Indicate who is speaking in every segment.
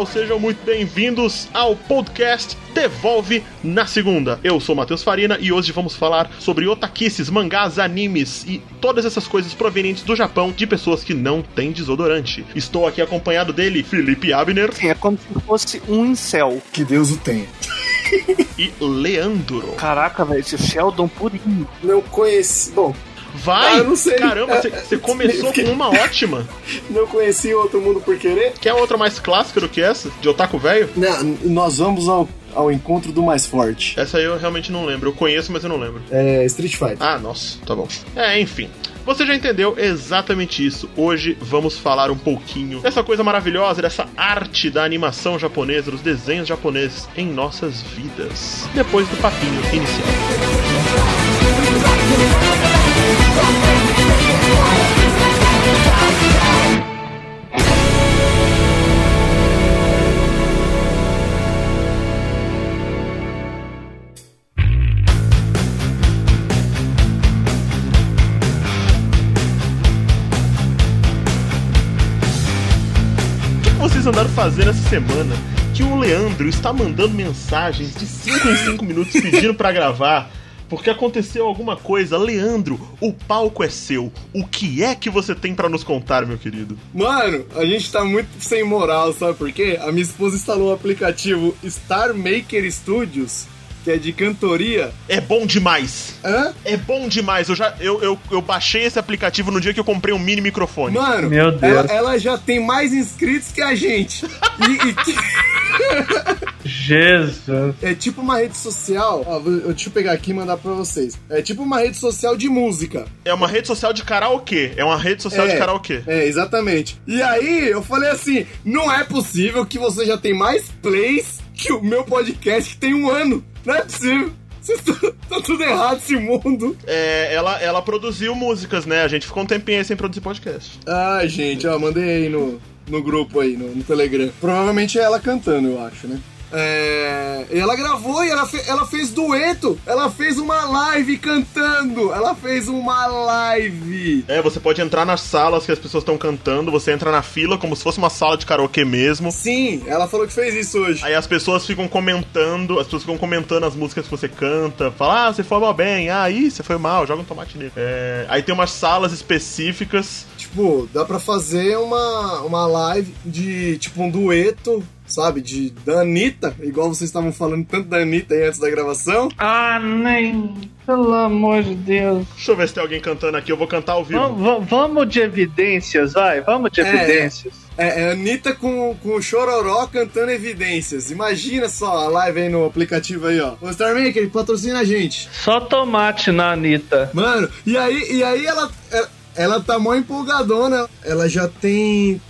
Speaker 1: pessoal, sejam muito bem-vindos ao podcast Devolve na Segunda. Eu sou Matheus Farina e hoje vamos falar sobre otakices, mangás, animes e todas essas coisas provenientes do Japão de pessoas que não têm desodorante. Estou aqui acompanhado dele, Felipe Abner.
Speaker 2: Sim, é como se fosse um incel.
Speaker 3: Que Deus o tenha.
Speaker 1: e Leandro.
Speaker 2: Caraca, velho, esse Sheldon purinho.
Speaker 3: Não conheci. Bom,
Speaker 1: Vai!
Speaker 3: Ah, não sei.
Speaker 1: Caramba, você começou com uma ótima.
Speaker 3: Não conheci Outro Mundo por Querer?
Speaker 1: Quer outra mais clássica do que essa? De Otaku Velho?
Speaker 3: Não, nós vamos ao, ao encontro do mais forte.
Speaker 1: Essa aí eu realmente não lembro. Eu conheço, mas eu não lembro.
Speaker 3: É Street Fighter.
Speaker 1: Ah, nossa, tá bom. É, enfim. Você já entendeu exatamente isso. Hoje vamos falar um pouquinho dessa coisa maravilhosa, dessa arte da animação japonesa, dos desenhos japoneses em nossas vidas. Depois do papinho inicial. Fazendo essa semana? Que o Leandro está mandando mensagens de 5 em 5 minutos pedindo pra gravar. Porque aconteceu alguma coisa. Leandro, o palco é seu. O que é que você tem pra nos contar, meu querido?
Speaker 3: Mano, a gente tá muito sem moral, sabe por quê? A minha esposa instalou o aplicativo Star Maker Studios, que é de cantoria.
Speaker 1: É bom demais.
Speaker 3: Hã?
Speaker 1: É bom demais. Eu já eu, eu, eu baixei esse aplicativo no dia que eu comprei um mini microfone.
Speaker 3: Mano,
Speaker 2: Meu Deus.
Speaker 3: Ela, ela já tem mais inscritos que a gente. E, e que-
Speaker 2: Jesus.
Speaker 3: é tipo uma rede social. Ó, vou- deixa eu pegar aqui e mandar pra vocês. É tipo uma rede social de música.
Speaker 1: É uma rede social de karaokê. É uma rede social de karaokê.
Speaker 3: É, exatamente. E aí, eu falei assim: não é possível que você já tem mais plays que o meu podcast que tem um ano. Não é possível. Vocês estão tá tudo errado esse mundo.
Speaker 1: É, ela, ela produziu músicas, né? A gente ficou um tempinho aí sem produzir podcast.
Speaker 3: Ai, gente, ó, mandei aí no, no grupo aí, no, no Telegram. Provavelmente é ela cantando, eu acho, né? É, e ela gravou e ela, fe- ela fez dueto. Ela fez uma live cantando. Ela fez uma live.
Speaker 1: É, você pode entrar nas salas que as pessoas estão cantando, você entra na fila como se fosse uma sala de karaokê mesmo.
Speaker 3: Sim, ela falou que fez isso hoje.
Speaker 1: Aí as pessoas ficam comentando, as pessoas ficam comentando as músicas que você canta, fala, ah, você foi mal bem, ah, ih, você foi mal, joga um tomate nele. É, aí tem umas salas específicas.
Speaker 3: Tipo, dá pra fazer uma, uma live de, tipo, um dueto, sabe? De, da Anitta, igual vocês estavam falando tanto da Anitta aí antes da gravação.
Speaker 2: Ah, nem. Pelo amor de Deus.
Speaker 1: Deixa eu ver se tem alguém cantando aqui, eu vou cantar ao vivo.
Speaker 2: Vamos, de evidências, vai. Vamos de
Speaker 3: É.
Speaker 2: evidências.
Speaker 3: É, é a Anitta com, com o Chororó cantando evidências. Imagina só a live aí no aplicativo aí, ó. O Star Maker, patrocina a gente.
Speaker 2: Só tomate na Anitta.
Speaker 3: Mano, e aí, e aí ela, ela, ela tá mó empolgadona. Ela já tem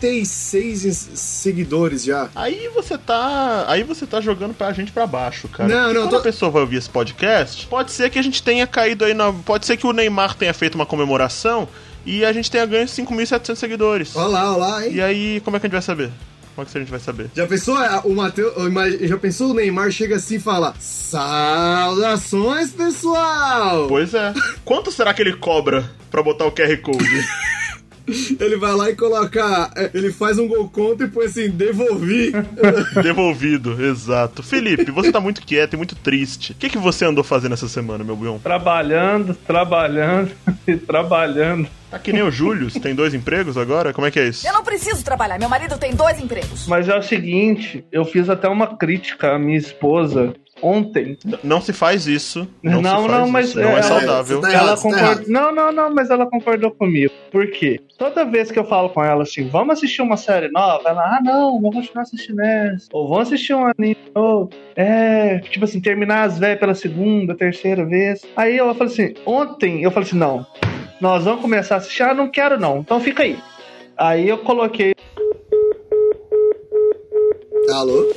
Speaker 3: 36 ins- seguidores já.
Speaker 1: Aí você tá. Aí você tá jogando pra gente pra baixo, cara.
Speaker 3: Não,
Speaker 1: Porque
Speaker 3: não,
Speaker 1: quando
Speaker 3: tô-
Speaker 1: a pessoa vai ouvir esse podcast, pode ser que a gente tenha caído aí na. Pode ser que o Neymar tenha feito uma comemoração e a gente tenha ganho 5.700 seguidores.
Speaker 3: Olha lá, olha lá, hein?
Speaker 1: E aí, como é que a gente vai saber? Como é que a gente vai saber?
Speaker 3: Já pensou é, o Mateus, já pensou o Neymar chega assim e fala: "Saudações, pessoal".
Speaker 1: Pois é. Quanto será que ele cobra pra botar o QR Code?
Speaker 3: Ele vai lá e coloca, é, ele faz um gol contra e põe assim: "Devolvi".
Speaker 1: Devolvido, exato. Felipe, você tá muito quieto e muito triste. O que, que você andou fazendo essa semana, meu buião?
Speaker 2: Trabalhando, trabalhando e trabalhando.
Speaker 1: Tá que nem o Júlio, você tem dois empregos agora? Como é que é isso?
Speaker 4: Eu não preciso trabalhar. Meu marido tem dois empregos.
Speaker 2: Mas é o seguinte, eu fiz até uma crítica à minha esposa ontem.
Speaker 1: Não se faz isso. Não,
Speaker 2: Não,
Speaker 1: se faz
Speaker 2: não,
Speaker 1: isso.
Speaker 2: mas
Speaker 1: não
Speaker 2: é-
Speaker 1: é saudável.
Speaker 3: Tá
Speaker 2: ela
Speaker 3: errado, tá
Speaker 2: concordou.
Speaker 3: errado.
Speaker 2: não, não, não, mas ela concordou comigo. Por quê? Toda vez que eu falo com ela assim, vamos assistir uma série nova, ela, ah, não, vou continuar assistindo essa. Ou vamos assistir um anime novo. É, tipo assim, terminar as velhas pela segunda, terceira vez. Aí ela falou assim, ontem eu falei assim, não, nós vamos começar a assistir, ah, não quero não, então fica aí. Aí eu coloquei
Speaker 3: Alô?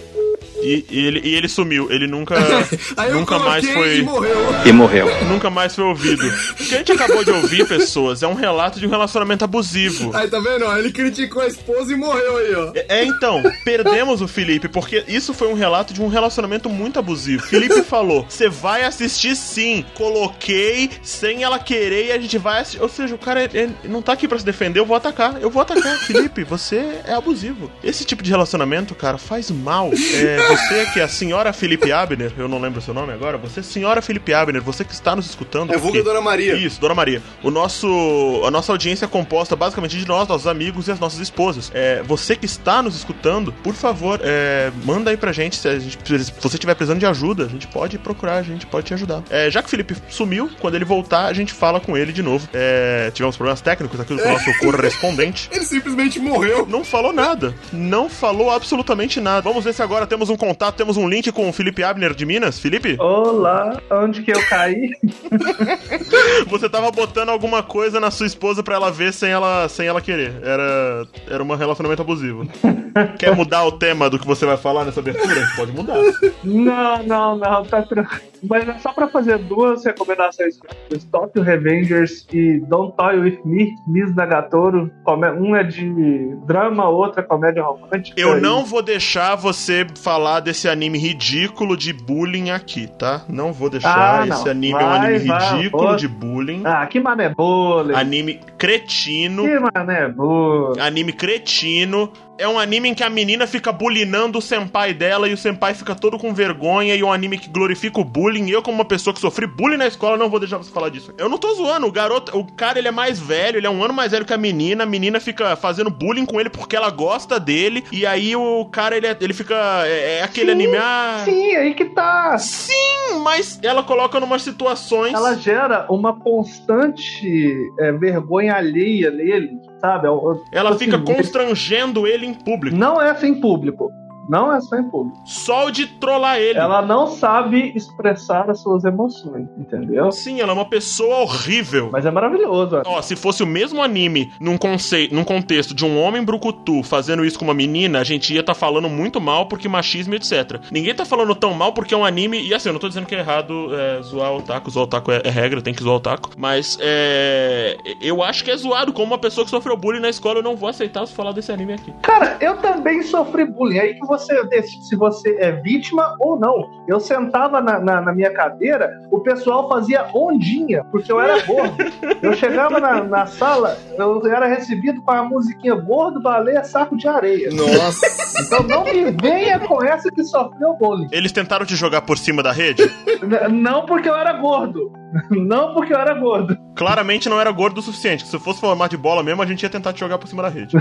Speaker 1: E, e ele, e ele sumiu. Ele nunca,
Speaker 3: Aí eu
Speaker 1: nunca mais foi.
Speaker 3: e morreu.
Speaker 5: E morreu.
Speaker 1: Nunca mais foi ouvido. O que a gente acabou de ouvir, pessoas, é um relato de um relacionamento abusivo.
Speaker 3: Aí tá vendo? Ele criticou a esposa e morreu aí, ó.
Speaker 1: É, então, perdemos o Felipe, porque isso foi um relato de um relacionamento muito abusivo. Felipe falou: você vai assistir sim. Coloquei sem ela querer e a gente vai assistir. Ou seja, o cara é- é- não tá aqui pra se defender, eu vou atacar. Eu vou atacar. Felipe, você é abusivo. Esse tipo de relacionamento, cara, faz mal. É, você que é a senhora Felipe Abner, eu não lembro o seu nome agora, você, senhora Felipe Abner, você que está nos escutando.
Speaker 3: É
Speaker 1: porque-
Speaker 3: Dona Maria.
Speaker 1: Isso, Dona Maria. O nosso, a nossa audiência é composta basicamente de nós, nossos amigos e as nossas esposas. É, você que está nos escutando, por favor, é, manda aí pra gente se, a gente se você estiver precisando de ajuda, a gente pode procurar, a gente pode te ajudar. É, já que o Felipe sumiu, quando ele voltar, a gente fala com ele de novo. É, tivemos problemas técnicos aqui com o nosso correspondente.
Speaker 3: Ele simplesmente morreu.
Speaker 1: Não falou nada. Não falou absolutamente nada. Vamos ver se agora temos um contato, temos um link com o Felipe Abner de Minas. Felipe,
Speaker 2: Olá, onde que eu caí?
Speaker 1: você tava botando alguma coisa na sua esposa pra ela ver sem ela, sem ela querer. Era, era um relacionamento abusivo. Quer mudar o tema do que você vai falar nessa abertura? Pode mudar.
Speaker 2: Não, não, não, tá tranquilo. Mas é só pra fazer duas recomendações: Stop Revengers e Don't Toy With Me, Miss Nagatoro. Um é de drama, outra é comédia romântica.
Speaker 1: Eu
Speaker 2: E-
Speaker 1: não vou deixar você falar desse anime ridículo de bullying aqui, tá? Não vou deixar.
Speaker 2: Ah.
Speaker 1: Esse anime é um
Speaker 2: Vai,
Speaker 1: anime
Speaker 2: vai,
Speaker 1: ridículo de bullying.
Speaker 2: Ah, que mané bole.
Speaker 1: Anime cretino.
Speaker 2: Que mané bole.
Speaker 1: Anime cretino. É um anime em que a menina fica bulinando o senpai dela e o senpai fica todo com vergonha. E é um anime que glorifica o bullying. Eu, como uma pessoa que sofri bullying na escola, não vou deixar você falar disso. Eu não tô zoando. O garoto, o cara, ele é mais velho, ele é um ano mais velho que a menina. A menina fica fazendo bullying com ele porque ela gosta dele. E aí o cara, ele, é- ele fica. É, é aquele
Speaker 2: Sim,
Speaker 1: anime. Ah,
Speaker 2: Sim, aí que tá.
Speaker 1: sim, mas ela coloca numas situações.
Speaker 2: Ela gera uma constante é, vergonha alheia nele, sabe? Eu- eu-
Speaker 1: Ela
Speaker 2: assim,
Speaker 1: fica constrangendo ele em público.
Speaker 2: Não é assim em público. Não é só em público.
Speaker 1: Só o de trollar ele.
Speaker 2: Ela não sabe expressar as suas emoções, entendeu?
Speaker 1: Sim, ela é uma pessoa horrível.
Speaker 2: Mas é maravilhoso.
Speaker 1: Ó, se fosse o mesmo anime num, conceito, num contexto de um homem brucutu fazendo isso com uma menina, a gente ia tá falando muito mal porque machismo e etc. Ninguém tá falando tão mal porque é um anime. E assim, eu não tô dizendo que é errado é, zoar o otaku, zoar o otaku é, é regra, tem que zoar o otaku. Mas é. Eu acho que é zoado. Como uma pessoa que sofreu bullying na escola, eu não vou aceitar você falar desse anime aqui.
Speaker 2: Cara, eu também sofri bullying. Aí que você decide se você é vítima ou não. Eu sentava na, na, na minha cadeira, o pessoal fazia ondinha, porque eu era gordo. Eu chegava na, na sala, eu era recebido com a musiquinha gordo, baleia, saco de areia.
Speaker 3: Nossa.
Speaker 2: Então não me venha com essa que sofreu bullying.
Speaker 1: Eles tentaram te jogar por cima da rede?
Speaker 2: N- Não porque eu era gordo. Não porque eu era gordo.
Speaker 1: Claramente não era gordo o suficiente. que Se fosse formato de bola mesmo, a gente ia tentar te jogar por cima da rede.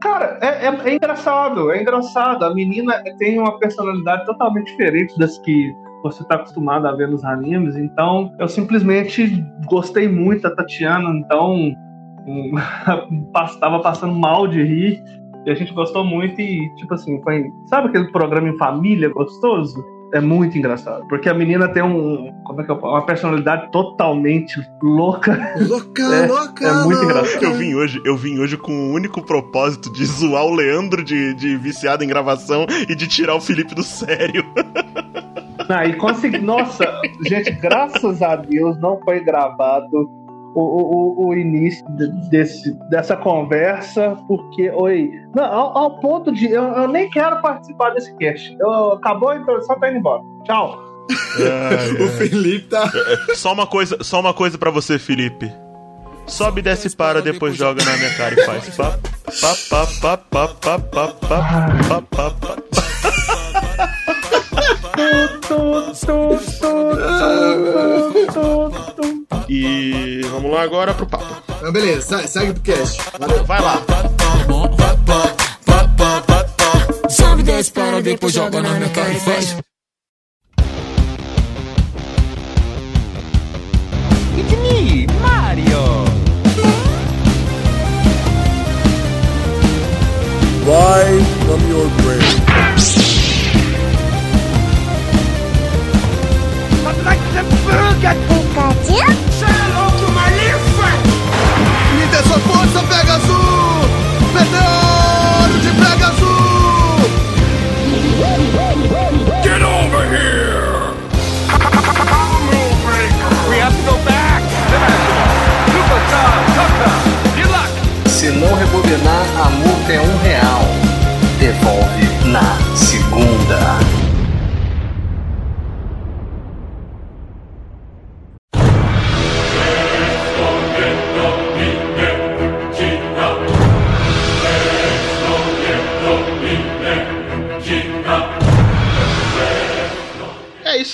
Speaker 2: Cara, é, é- é engraçado, é engraçado. A menina tem uma personalidade totalmente diferente das que você tá acostumado a ver nos animes. Então, eu simplesmente gostei muito da Tatiana. Então, hum, pass- tava passando mal de rir. E a gente gostou muito e, tipo assim, foi. Sabe aquele programa em família gostoso? É muito engraçado. Porque a menina tem um. Como é que eu falo? Uma personalidade totalmente louca.
Speaker 3: Louca,
Speaker 2: É,
Speaker 3: louca.
Speaker 2: é muito
Speaker 3: louca.
Speaker 2: engraçado.
Speaker 1: Eu vim hoje, eu vim hoje com o único propósito de zoar o Leandro de, de viciado em gravação e de tirar o Felipe do sério.
Speaker 2: Ah, e consegui. Nossa, gente, graças a Deus não foi gravado o, o, o- início de- desse, dessa conversa, porque, oi. Não, ao, ao ponto de. Eu, eu nem quero participar desse cast. Eu, acabou a introdução, tá indo embora. Tchau.
Speaker 3: O Felipe tá.
Speaker 1: Só uma coisa, só uma coisa para você, Felipe. Sobe, desce, para, depois joga na minha cara e faz. Pá, pá, pá, pá, pá, pá, pá, pá, pá, pá. E vamos lá agora pro papo.
Speaker 3: Mas beleza, segue pro cast. Valeu.
Speaker 1: Vai lá.
Speaker 6: Sobe, desce, para, depois joga na minha cara e faz.
Speaker 5: It's me, Mario.
Speaker 3: Vai from your grave. Picadinho? Xarope, uma linfa! Me dê sua força, Pegasus! Meteoro de Pegasus! Get over here! I'm breaker! We have to go back! Dimension! Super
Speaker 2: Time! Tucker! Deluxe!
Speaker 3: Se não rebobinar, a multa
Speaker 1: é um real. Devolve na segunda.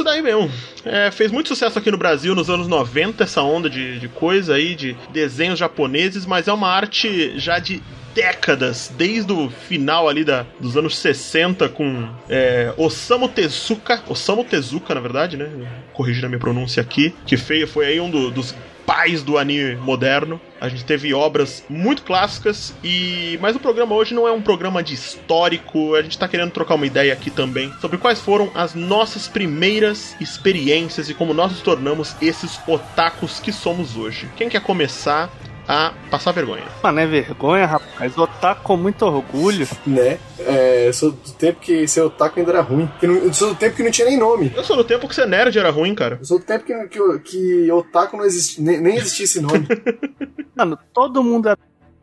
Speaker 1: Isso daí mesmo. É, fez muito sucesso aqui no Brasil nos anos 90, essa onda de, de coisa aí, de desenhos japoneses, mas é uma arte já de décadas, desde o final ali da, dos anos 60 com é, Osamu Tezuka, Osamu Tezuka, na verdade, né? Corrigindo a minha pronúncia aqui, que foi, foi aí um do, dos pais do anime moderno. A gente teve obras muito clássicas e mas o programa hoje não é um programa de histórico, a gente tá querendo trocar uma ideia aqui também sobre quais foram as nossas primeiras experiências e como nós nos tornamos esses otakus que somos hoje. Quem quer começar? A passar vergonha.
Speaker 2: Mano, é vergonha, rapaz. Otaku com muito orgulho.
Speaker 3: Né? É, eu sou do tempo que ser otaku ainda era ruim. Que não- Eu sou do tempo que não tinha nem nome.
Speaker 1: Eu sou do tempo que ser nerd era ruim, cara.
Speaker 3: Eu sou do tempo que, que, que otaku não existia, nem, nem existia esse nome.
Speaker 2: Mano, todo mundo era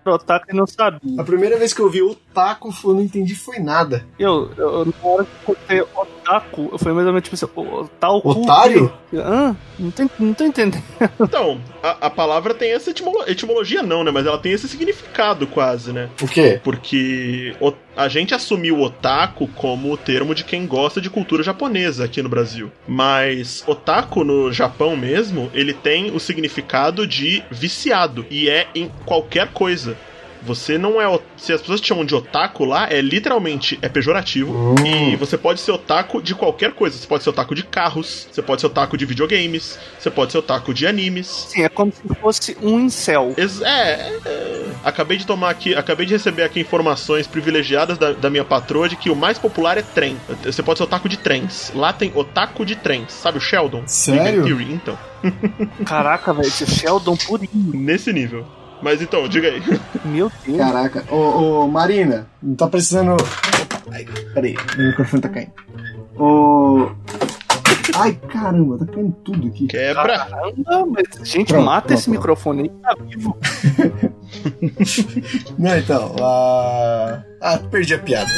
Speaker 2: otaku e não sabia.
Speaker 3: A primeira vez que eu vi otaku, eu não entendi foi nada.
Speaker 2: Eu, eu na hora que eu escutei otaku, eu falei mais ou menos tipo assim, o- tal cu
Speaker 3: Otário?
Speaker 2: Hã? Não, tem, não tô entendendo.
Speaker 1: Então, a, a palavra tem essa etimolo- etimologia, não, né? Mas ela tem esse significado quase, né?
Speaker 3: O quê?
Speaker 1: Porque o- a gente assumiu otaku como o termo de quem gosta de cultura japonesa aqui no Brasil. Mas otaku no Japão mesmo, ele tem o significado de viciado. E é em qualquer coisa. Você não é. o- Se as pessoas te chamam de otaku lá, é literalmente é pejorativo. E você pode ser otaku de qualquer coisa. Você pode ser otaku de carros, você pode ser otaku de videogames, você pode ser otaku de animes.
Speaker 2: Sim, é como se fosse um incel.
Speaker 1: Ex- É, é, acabei de tomar aqui, acabei de receber aqui informações privilegiadas da, da minha patroa de que o mais popular é trem. Você pode ser otaku de trens. Lá tem otaku de trens, sabe o Sheldon?
Speaker 3: Sério?
Speaker 1: Theory, então.
Speaker 2: Caraca, velho, esse Sheldon purinho.
Speaker 1: Nesse nível. Mas então, diga aí.
Speaker 2: Meu Deus.
Speaker 3: Caraca. Ô, ô, Marina, não tá precisando. Ai, peraí, meu microfone tá caindo. Ô. Ai, caramba, tá caindo tudo aqui.
Speaker 1: Quebra.
Speaker 2: Caramba, mas gente,
Speaker 3: Pronto,
Speaker 2: mata
Speaker 3: pronto,
Speaker 2: esse microfone aí, tá vivo.
Speaker 3: Não, então, a. Ah, perdi a piada.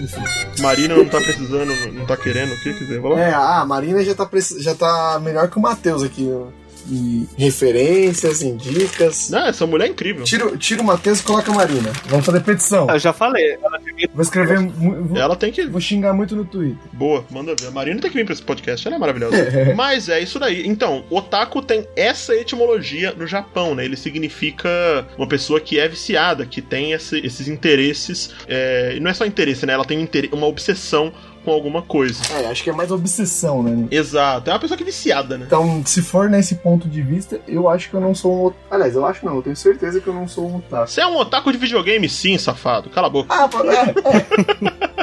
Speaker 3: Enfim.
Speaker 1: Marina não tá precisando, não tá querendo, o que quiser. Vai lá.
Speaker 3: É, a Marina já tá, preci- já tá melhor que o Matheus aqui. ó. Em referências, em dicas.
Speaker 1: Não, essa mulher é incrível.
Speaker 3: Tira, tira o Matheus e coloca a Marina. Vamos fazer petição.
Speaker 2: Eu já falei, ela devia
Speaker 3: Vou escrever. Vou,
Speaker 1: Ela tem que.
Speaker 3: vou xingar muito no Twitter.
Speaker 1: Boa, manda ver. A Marina tem que vir pra esse podcast, ela é maravilhosa. Mas é isso daí. Então, otaku tem essa etimologia no Japão, né? Ele significa uma pessoa que é viciada, que tem esse- esses interesses. é, E não é só interesse, né? Ela tem um inter- uma obsessão com alguma coisa.
Speaker 3: É, acho que é mais obsessão, né?
Speaker 1: Exato. É uma pessoa que é viciada, né?
Speaker 3: Então, se for nesse ponto de vista, eu acho que eu não sou um otaku. Aliás, eu acho não, eu tenho certeza que eu não sou um otaku.
Speaker 1: Você é um otaku de videogame, sim, safado. Cala a boca.
Speaker 3: Ah, é, é.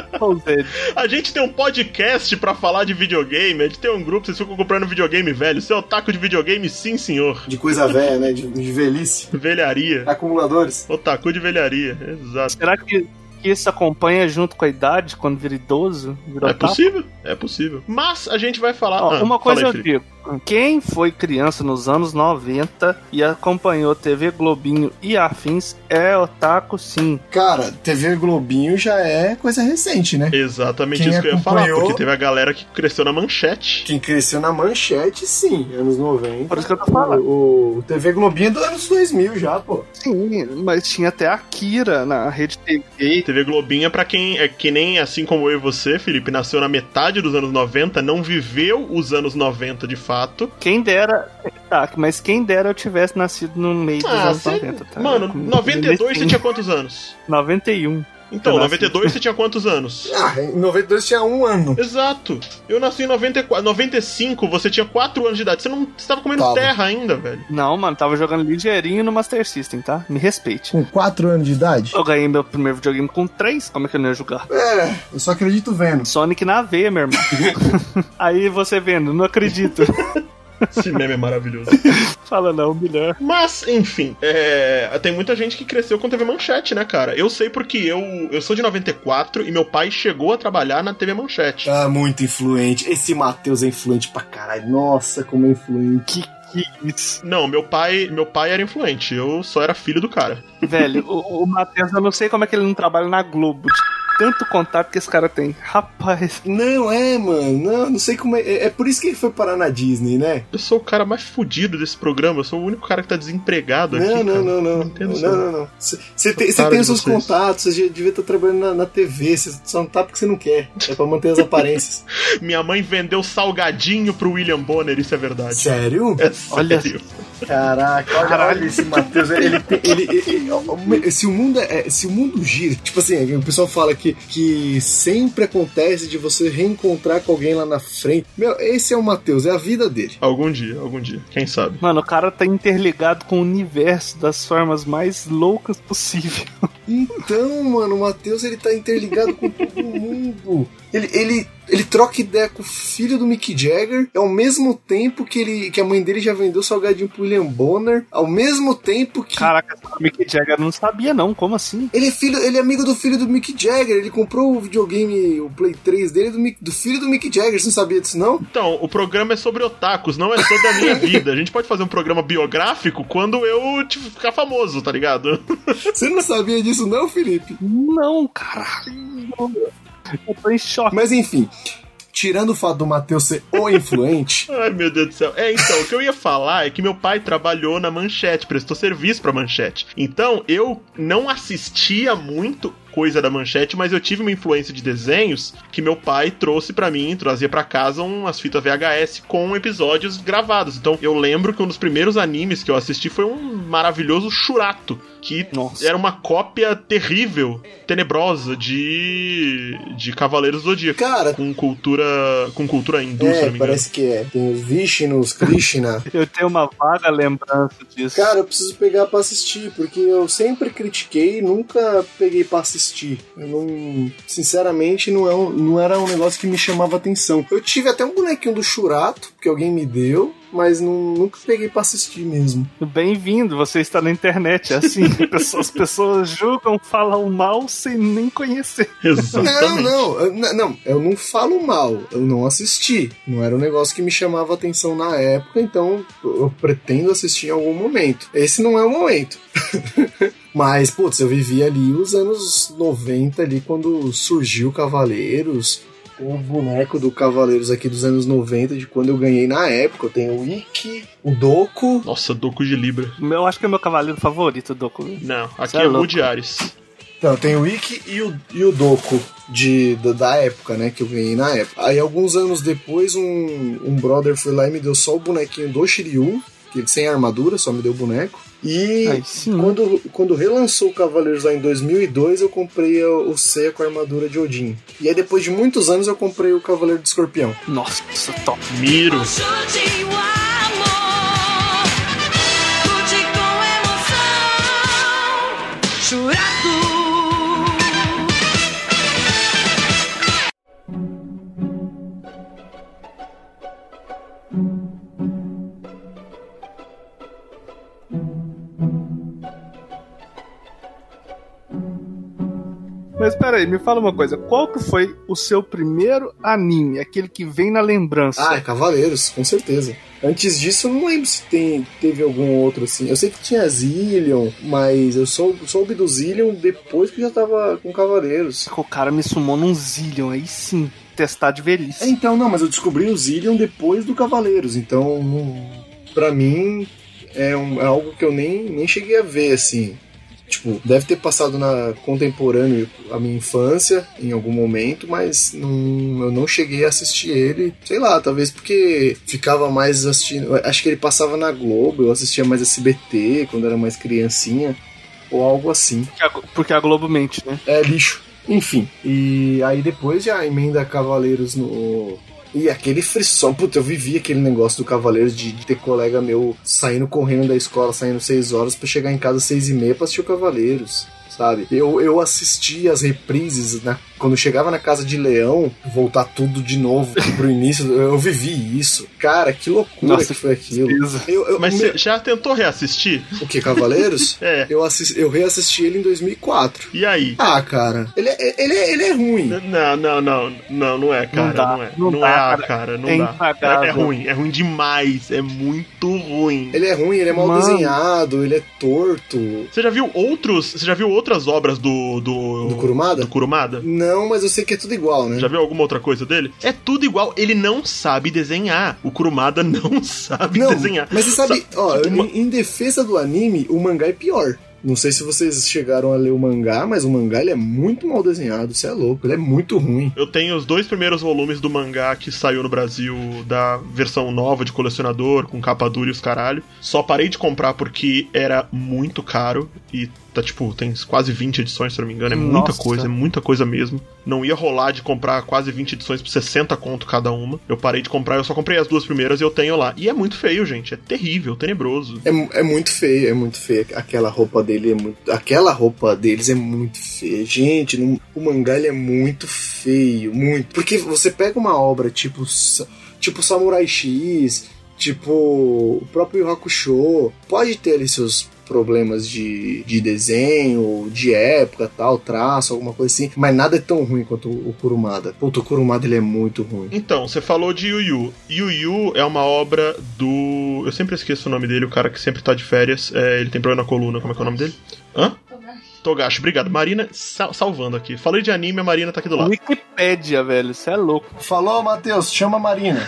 Speaker 1: A gente tem um podcast pra falar de videogame. A gente tem um grupo, vocês ficam comprando videogame velho. Você é otaku de videogame, sim, senhor.
Speaker 3: De coisa velha, né? De, de velhice.
Speaker 1: Velharia.
Speaker 3: Acumuladores.
Speaker 1: Otaku de velharia, exato.
Speaker 2: será que, que isso acompanha junto com a idade, quando vira idoso? Vira
Speaker 1: É possível, é possível. Mas a gente vai falar.
Speaker 2: Ó,
Speaker 1: Ah,
Speaker 2: uma coisa
Speaker 1: aí,
Speaker 2: eu digo. Quem foi criança nos anos 90 e acompanhou TV Globinho e afins é otaku sim.
Speaker 3: Cara, TV Globinho já é coisa recente, né?
Speaker 1: Exatamente
Speaker 3: Quem
Speaker 1: isso que eu ia falar, porque teve a galera que cresceu na manchete.
Speaker 3: Quem cresceu na manchete, sim, anos 90.
Speaker 2: Por isso que eu tô falando.
Speaker 3: O, o TV Globinho é dos anos 2000 já, pô.
Speaker 2: Sim, mas tinha até a Kira na rede TV.
Speaker 1: TV Globinha, pra quem é que nem assim como eu e você, Felipe, nasceu na metade dos anos 90, não viveu os anos 90 de fato.
Speaker 2: Quem dera. Tá, mas quem dera eu tivesse nascido no meio dos
Speaker 1: Ah,
Speaker 2: anos
Speaker 1: você-
Speaker 2: 90, tá?
Speaker 1: Mano,
Speaker 2: Com-
Speaker 1: 92 você tinha quantos anos?
Speaker 2: 91.
Speaker 1: Então,
Speaker 2: nasci.
Speaker 1: 92 você tinha quantos anos?
Speaker 3: Ah, em 92 tinha um ano.
Speaker 1: Exato. Eu nasci em 94, 95, você tinha 4 anos de idade. Você não você tava comendo
Speaker 3: Tava.
Speaker 1: terra ainda, velho.
Speaker 2: Não, mano, tava jogando ligeirinho no Master System, tá? Me respeite.
Speaker 3: Com 4 anos de idade?
Speaker 2: Eu ganhei meu primeiro videogame com 3, como é que eu não ia jogar?
Speaker 3: É, eu só acredito vendo.
Speaker 2: Sonic na veia, meu irmão. Aí você vendo, não acredito.
Speaker 1: Esse meme é maravilhoso.
Speaker 2: Fala não, melhor.
Speaker 1: Mas, enfim, é, tem muita gente que cresceu com TV Manchete, né, cara? Eu sei porque eu, eu sou de 94 e meu pai chegou a trabalhar na TV Manchete.
Speaker 3: Ah, muito influente. Esse Matheus é influente pra caralho. Nossa, como é influente.
Speaker 2: Que,
Speaker 1: Não, meu pai, meu pai era influente, eu só era filho do cara.
Speaker 7: Velho, o, o Matheus, eu não sei como é que ele não trabalha na Globo. Tanto contato que esse cara tem. Rapaz.
Speaker 3: Não, é, mano. Não, não sei como é. É, é por isso que ele foi parar na Disney, né?
Speaker 1: Eu sou o cara mais fudido desse programa, eu sou o único cara que tá desempregado
Speaker 3: não,
Speaker 1: aqui.
Speaker 3: Não,
Speaker 1: cara.
Speaker 3: não, não, não.
Speaker 1: entendo
Speaker 3: Não, não, não. Você tem, cê tem os seus
Speaker 1: vocês.
Speaker 3: contatos, você devia estar trabalhando na, na TV, você só não tá porque você não quer. É pra manter as aparências.
Speaker 1: Minha mãe vendeu salgadinho pro William Bonner, isso é verdade.
Speaker 3: Sério?
Speaker 1: É
Speaker 7: Olha-
Speaker 1: sério.
Speaker 3: Caraca, olha, olha esse Matheus. Ele, ele, ele- ele- se o mundo é, se o mundo gira, tipo assim, o pessoal fala que, que sempre acontece de você reencontrar com alguém lá na frente. Meu, esse é o Matheus, é a vida dele.
Speaker 1: Algum dia, algum dia, quem sabe.
Speaker 7: Mano, o cara tá interligado com o universo das formas mais loucas possível.
Speaker 3: Então, mano, o Matheus ele tá interligado com todo mundo. Ele, ele, ele troca ideia com o filho do Mick Jagger, ao mesmo tempo que, ele, que a mãe dele já vendeu salgadinho pro William Bonner, ao mesmo tempo que.
Speaker 7: Caraca, o Mick Jagger não sabia não, como assim?
Speaker 3: Ele é, filho, ele é amigo do filho do Mick Jagger, ele comprou o videogame, o Play 3 dele do, Mick- do filho do Mick Jagger, você não sabia disso não?
Speaker 1: Então, o programa é sobre otakus, não é sobre a minha vida. A gente pode fazer um programa biográfico quando eu tipo, ficar famoso, tá ligado?
Speaker 3: Você não sabia disso não, Felipe?
Speaker 7: Não, caralho. Eu tô em choque.
Speaker 3: Mas enfim, tirando o fato do Matheus ser o influente,
Speaker 1: Ai, meu Deus do céu. É, então, o que eu ia falar é que meu pai trabalhou na Manchete, prestou serviço pra Manchete. Então, eu não assistia muito coisa da Manchete, mas eu tive uma influência de desenhos que meu pai trouxe pra mim, trazia pra casa umas fitas VHS com episódios gravados. Então, eu lembro que um dos primeiros animes que eu assisti foi um maravilhoso Churato, que
Speaker 7: Nossa.
Speaker 1: era uma cópia terrível, tenebrosa de de Cavaleiros do Zodíaco,
Speaker 3: cara,
Speaker 1: com cultura com cultura hindu,
Speaker 3: é, parece que é. Tem os Vishnu, os Krishna.
Speaker 7: Eu tenho uma vaga lembrança disso.
Speaker 3: Cara, eu preciso pegar pra assistir, porque eu sempre critiquei e nunca peguei pra assistir. Eu não. Sinceramente, não, é um- não era um negócio que me chamava atenção. Eu tive até um bonequinho do Churato, que alguém me deu, mas não, nunca peguei pra assistir mesmo.
Speaker 7: Bem-vindo, você está na internet, é assim. As pessoas julgam, falam mal sem nem conhecer.
Speaker 3: Não,
Speaker 1: Exatamente.
Speaker 3: não, eu- não, não, eu não falo mal, eu não assisti. Não era um negócio que me chamava atenção na época, então eu pretendo assistir em algum momento. Esse não é o momento. Mas, putz, eu vivi ali os anos 90, ali quando surgiu Cavaleiros. O boneco do Cavaleiros aqui dos anos 90, de quando eu ganhei na época. Eu tenho o Ikki, o Doku.
Speaker 1: Nossa, Doku de Libra.
Speaker 7: Eu acho que é meu cavaleiro favorito, Doku.
Speaker 1: Não, aqui
Speaker 7: Cê é
Speaker 1: é. Woody Ares.
Speaker 3: Não, tem o Ikki e o, e o Doku de, da, da época, né? Que eu ganhei na época. Aí, alguns anos depois, um, um brother foi lá e me deu só o bonequinho do Shiryu, que ele sem armadura, só me deu o boneco. E
Speaker 7: sim.
Speaker 3: quando, quando relançou o Cavaleiros lá em 2002, eu comprei o, o Seiya com a armadura de Odin. E aí, depois de muitos anos, eu comprei o Cavaleiro do Escorpião.
Speaker 7: Nossa, top.
Speaker 1: Miro.
Speaker 7: Mas peraí, me fala uma coisa. Qual que foi o seu primeiro anime? Aquele que vem na lembrança?
Speaker 3: Ah, é Cavaleiros, com certeza. Antes disso, eu não lembro se tem, teve algum outro assim. Eu sei que tinha Zillion, mas eu sou, soube do Zillion depois que já tava com Cavaleiros.
Speaker 7: O cara me sumou num zillion, aí sim, testar de
Speaker 3: É,
Speaker 7: velhice.
Speaker 3: então, não, mas eu descobri o Zillion depois do Cavaleiros, então, pra mim, é, um- é algo que eu nem, nem cheguei a ver, assim. Tipo, deve ter passado na contemporâneo a minha infância em algum momento, mas não, eu não cheguei a assistir ele. Sei lá, talvez porque ficava mais assistindo. Acho que ele passava na Globo, eu assistia mais SBT quando era mais criancinha, ou algo assim.
Speaker 7: Porque a- Porque a Globo mente, né?
Speaker 3: É lixo. Enfim. E aí depois já emenda Cavaleiros no. E aquele frisson, puta, eu vivi aquele negócio do Cavaleiros de, de ter colega meu saindo correndo da escola, saindo 6 horas pra chegar em casa 6 e meia pra assistir o Cavaleiros, sabe? Eu, eu assisti as reprises na quando chegava na casa de leão, voltar tudo de novo pro início, eu vivi isso. Cara, que loucura
Speaker 2: Nossa,
Speaker 3: que foi aquilo. Eu, eu-
Speaker 1: Mas
Speaker 3: me-
Speaker 1: você já tentou reassistir?
Speaker 3: O que, Cavaleiros?
Speaker 1: É.
Speaker 3: Eu, assis- eu reassisti ele em 2004.
Speaker 1: E aí?
Speaker 3: Ah, cara, ele é, ele é, ele é ruim.
Speaker 1: Não, não, não, não, não é, cara, não,
Speaker 2: dá,
Speaker 1: é.
Speaker 2: não
Speaker 1: Não,
Speaker 2: dá,
Speaker 1: é, ah,
Speaker 2: cara.
Speaker 1: cara, não
Speaker 2: É
Speaker 1: dá. É, é ruim, é ruim demais, é muito ruim.
Speaker 3: Ele é ruim, ele é mal
Speaker 2: Mano.
Speaker 3: desenhado, ele é torto.
Speaker 1: Você já viu outros, você já viu outras obras do do
Speaker 3: Do Kurumada?
Speaker 1: Do Kurumada?
Speaker 3: Não, mas eu sei que é tudo igual, né?
Speaker 1: Já viu alguma outra coisa dele? É tudo igual, ele não sabe desenhar. O Kurumada não sabe
Speaker 3: Não,
Speaker 1: desenhar.
Speaker 3: mas você sabe,
Speaker 1: Sa-
Speaker 3: ó,
Speaker 1: uma-
Speaker 3: em, em defesa do anime, o mangá é pior. Não sei se vocês chegaram a ler o mangá, mas o mangá ele é muito mal desenhado, você é louco, ele é muito ruim.
Speaker 1: Eu tenho os dois primeiros volumes do mangá que saiu no Brasil da versão nova de colecionador, com capa dura e os caralho. Só parei de comprar porque era muito caro e tá tipo, tem quase 20 edições, se eu não me engano. É muita
Speaker 2: Nossa.
Speaker 1: coisa, é muita coisa mesmo. Não ia rolar de comprar quase 20 edições por 60 conto cada uma. Eu parei de comprar, eu só comprei as duas primeiras e eu tenho lá. E é muito feio, gente. É terrível, tenebroso.
Speaker 3: É, é muito feio, é muito feio. Aquela roupa dele é muito. Aquela roupa deles é muito feia. Gente, não- o mangá ele é muito feio, muito. Porque você pega uma obra tipo. Tipo Samurai X, tipo o próprio Hakusho, pode ter ali seus problemas de, de desenho, de época, tal, traço, alguma coisa assim, mas nada é tão ruim quanto o Kurumada. Puta, o Kurumada ele é muito ruim.
Speaker 1: Então, você falou de Yu Yu. Yu Yu é uma obra do. Eu sempre esqueço o nome dele, o cara que sempre tá de férias. É, ele tem problema na coluna, como é que é o nome dele? Hã? Togashi, obrigado. Marina sal- salvando aqui. Falei de anime, a Marina tá aqui do lado.
Speaker 2: Wikipédia, velho, você é louco.
Speaker 3: Falou, Matheus, chama a Marina.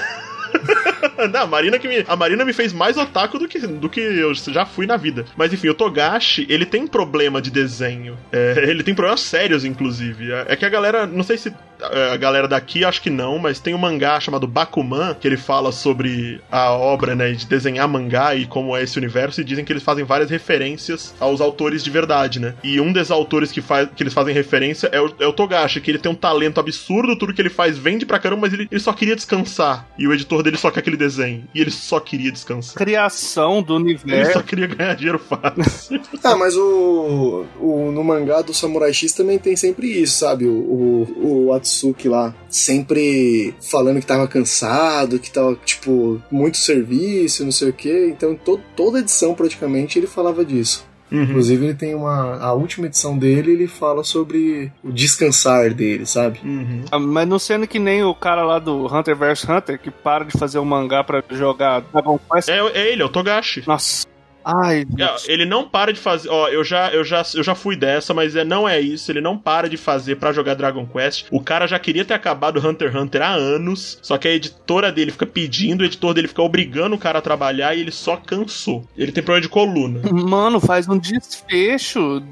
Speaker 1: Não, a Marina, que me, a Marina me fez mais otaku do que, do que eu já fui na vida. Mas enfim, o Togashi, ele tem problema de desenho. É, ele tem problemas sérios, inclusive. É, é que a galera, não sei se é, a galera daqui, acho que não, mas tem um mangá chamado Bakuman, que ele fala sobre a obra, né, de desenhar mangá e como é esse universo, e dizem que eles fazem várias referências aos autores de verdade, né? E um dos autores que, faz, que eles fazem referência é o, é o Togashi, que ele tem um talento absurdo, tudo que ele faz vende pra caramba, mas ele, ele só queria descansar. E o editor dele só quer aquele desenho. E ele só queria descansar.
Speaker 2: Criação do
Speaker 1: Ele só
Speaker 2: universo.
Speaker 1: queria ganhar dinheiro fácil.
Speaker 3: Ah, mas o, o no mangá do Samurai X também tem sempre isso, sabe? O, o, o Atsuki lá sempre falando que tava cansado, que tava, tipo, muito serviço, não sei o quê. Então to, toda edição praticamente ele falava disso.
Speaker 1: Uhum.
Speaker 3: Inclusive ele tem uma. A última edição dele, ele fala sobre o descansar dele, sabe?
Speaker 1: Uhum.
Speaker 2: Ah, Mas não sendo que nem o cara lá do Hunter vs Hunter que para de fazer o mangá pra jogar Dragon Quest.
Speaker 1: É, é ele, é o Togashi.
Speaker 2: Nossa. Ai, Deus.
Speaker 1: É, Ele não para de fazer. Ó, eu já, eu já, eu já fui dessa, mas é, não é isso. Ele não para de fazer pra jogar Dragon Quest. O cara já queria ter acabado Hunter x Hunter há anos. Só que a editora dele fica pedindo, o editor dele fica obrigando o cara a trabalhar e ele só cansou. Ele tem problema de coluna.
Speaker 2: Mano, faz um desfecho.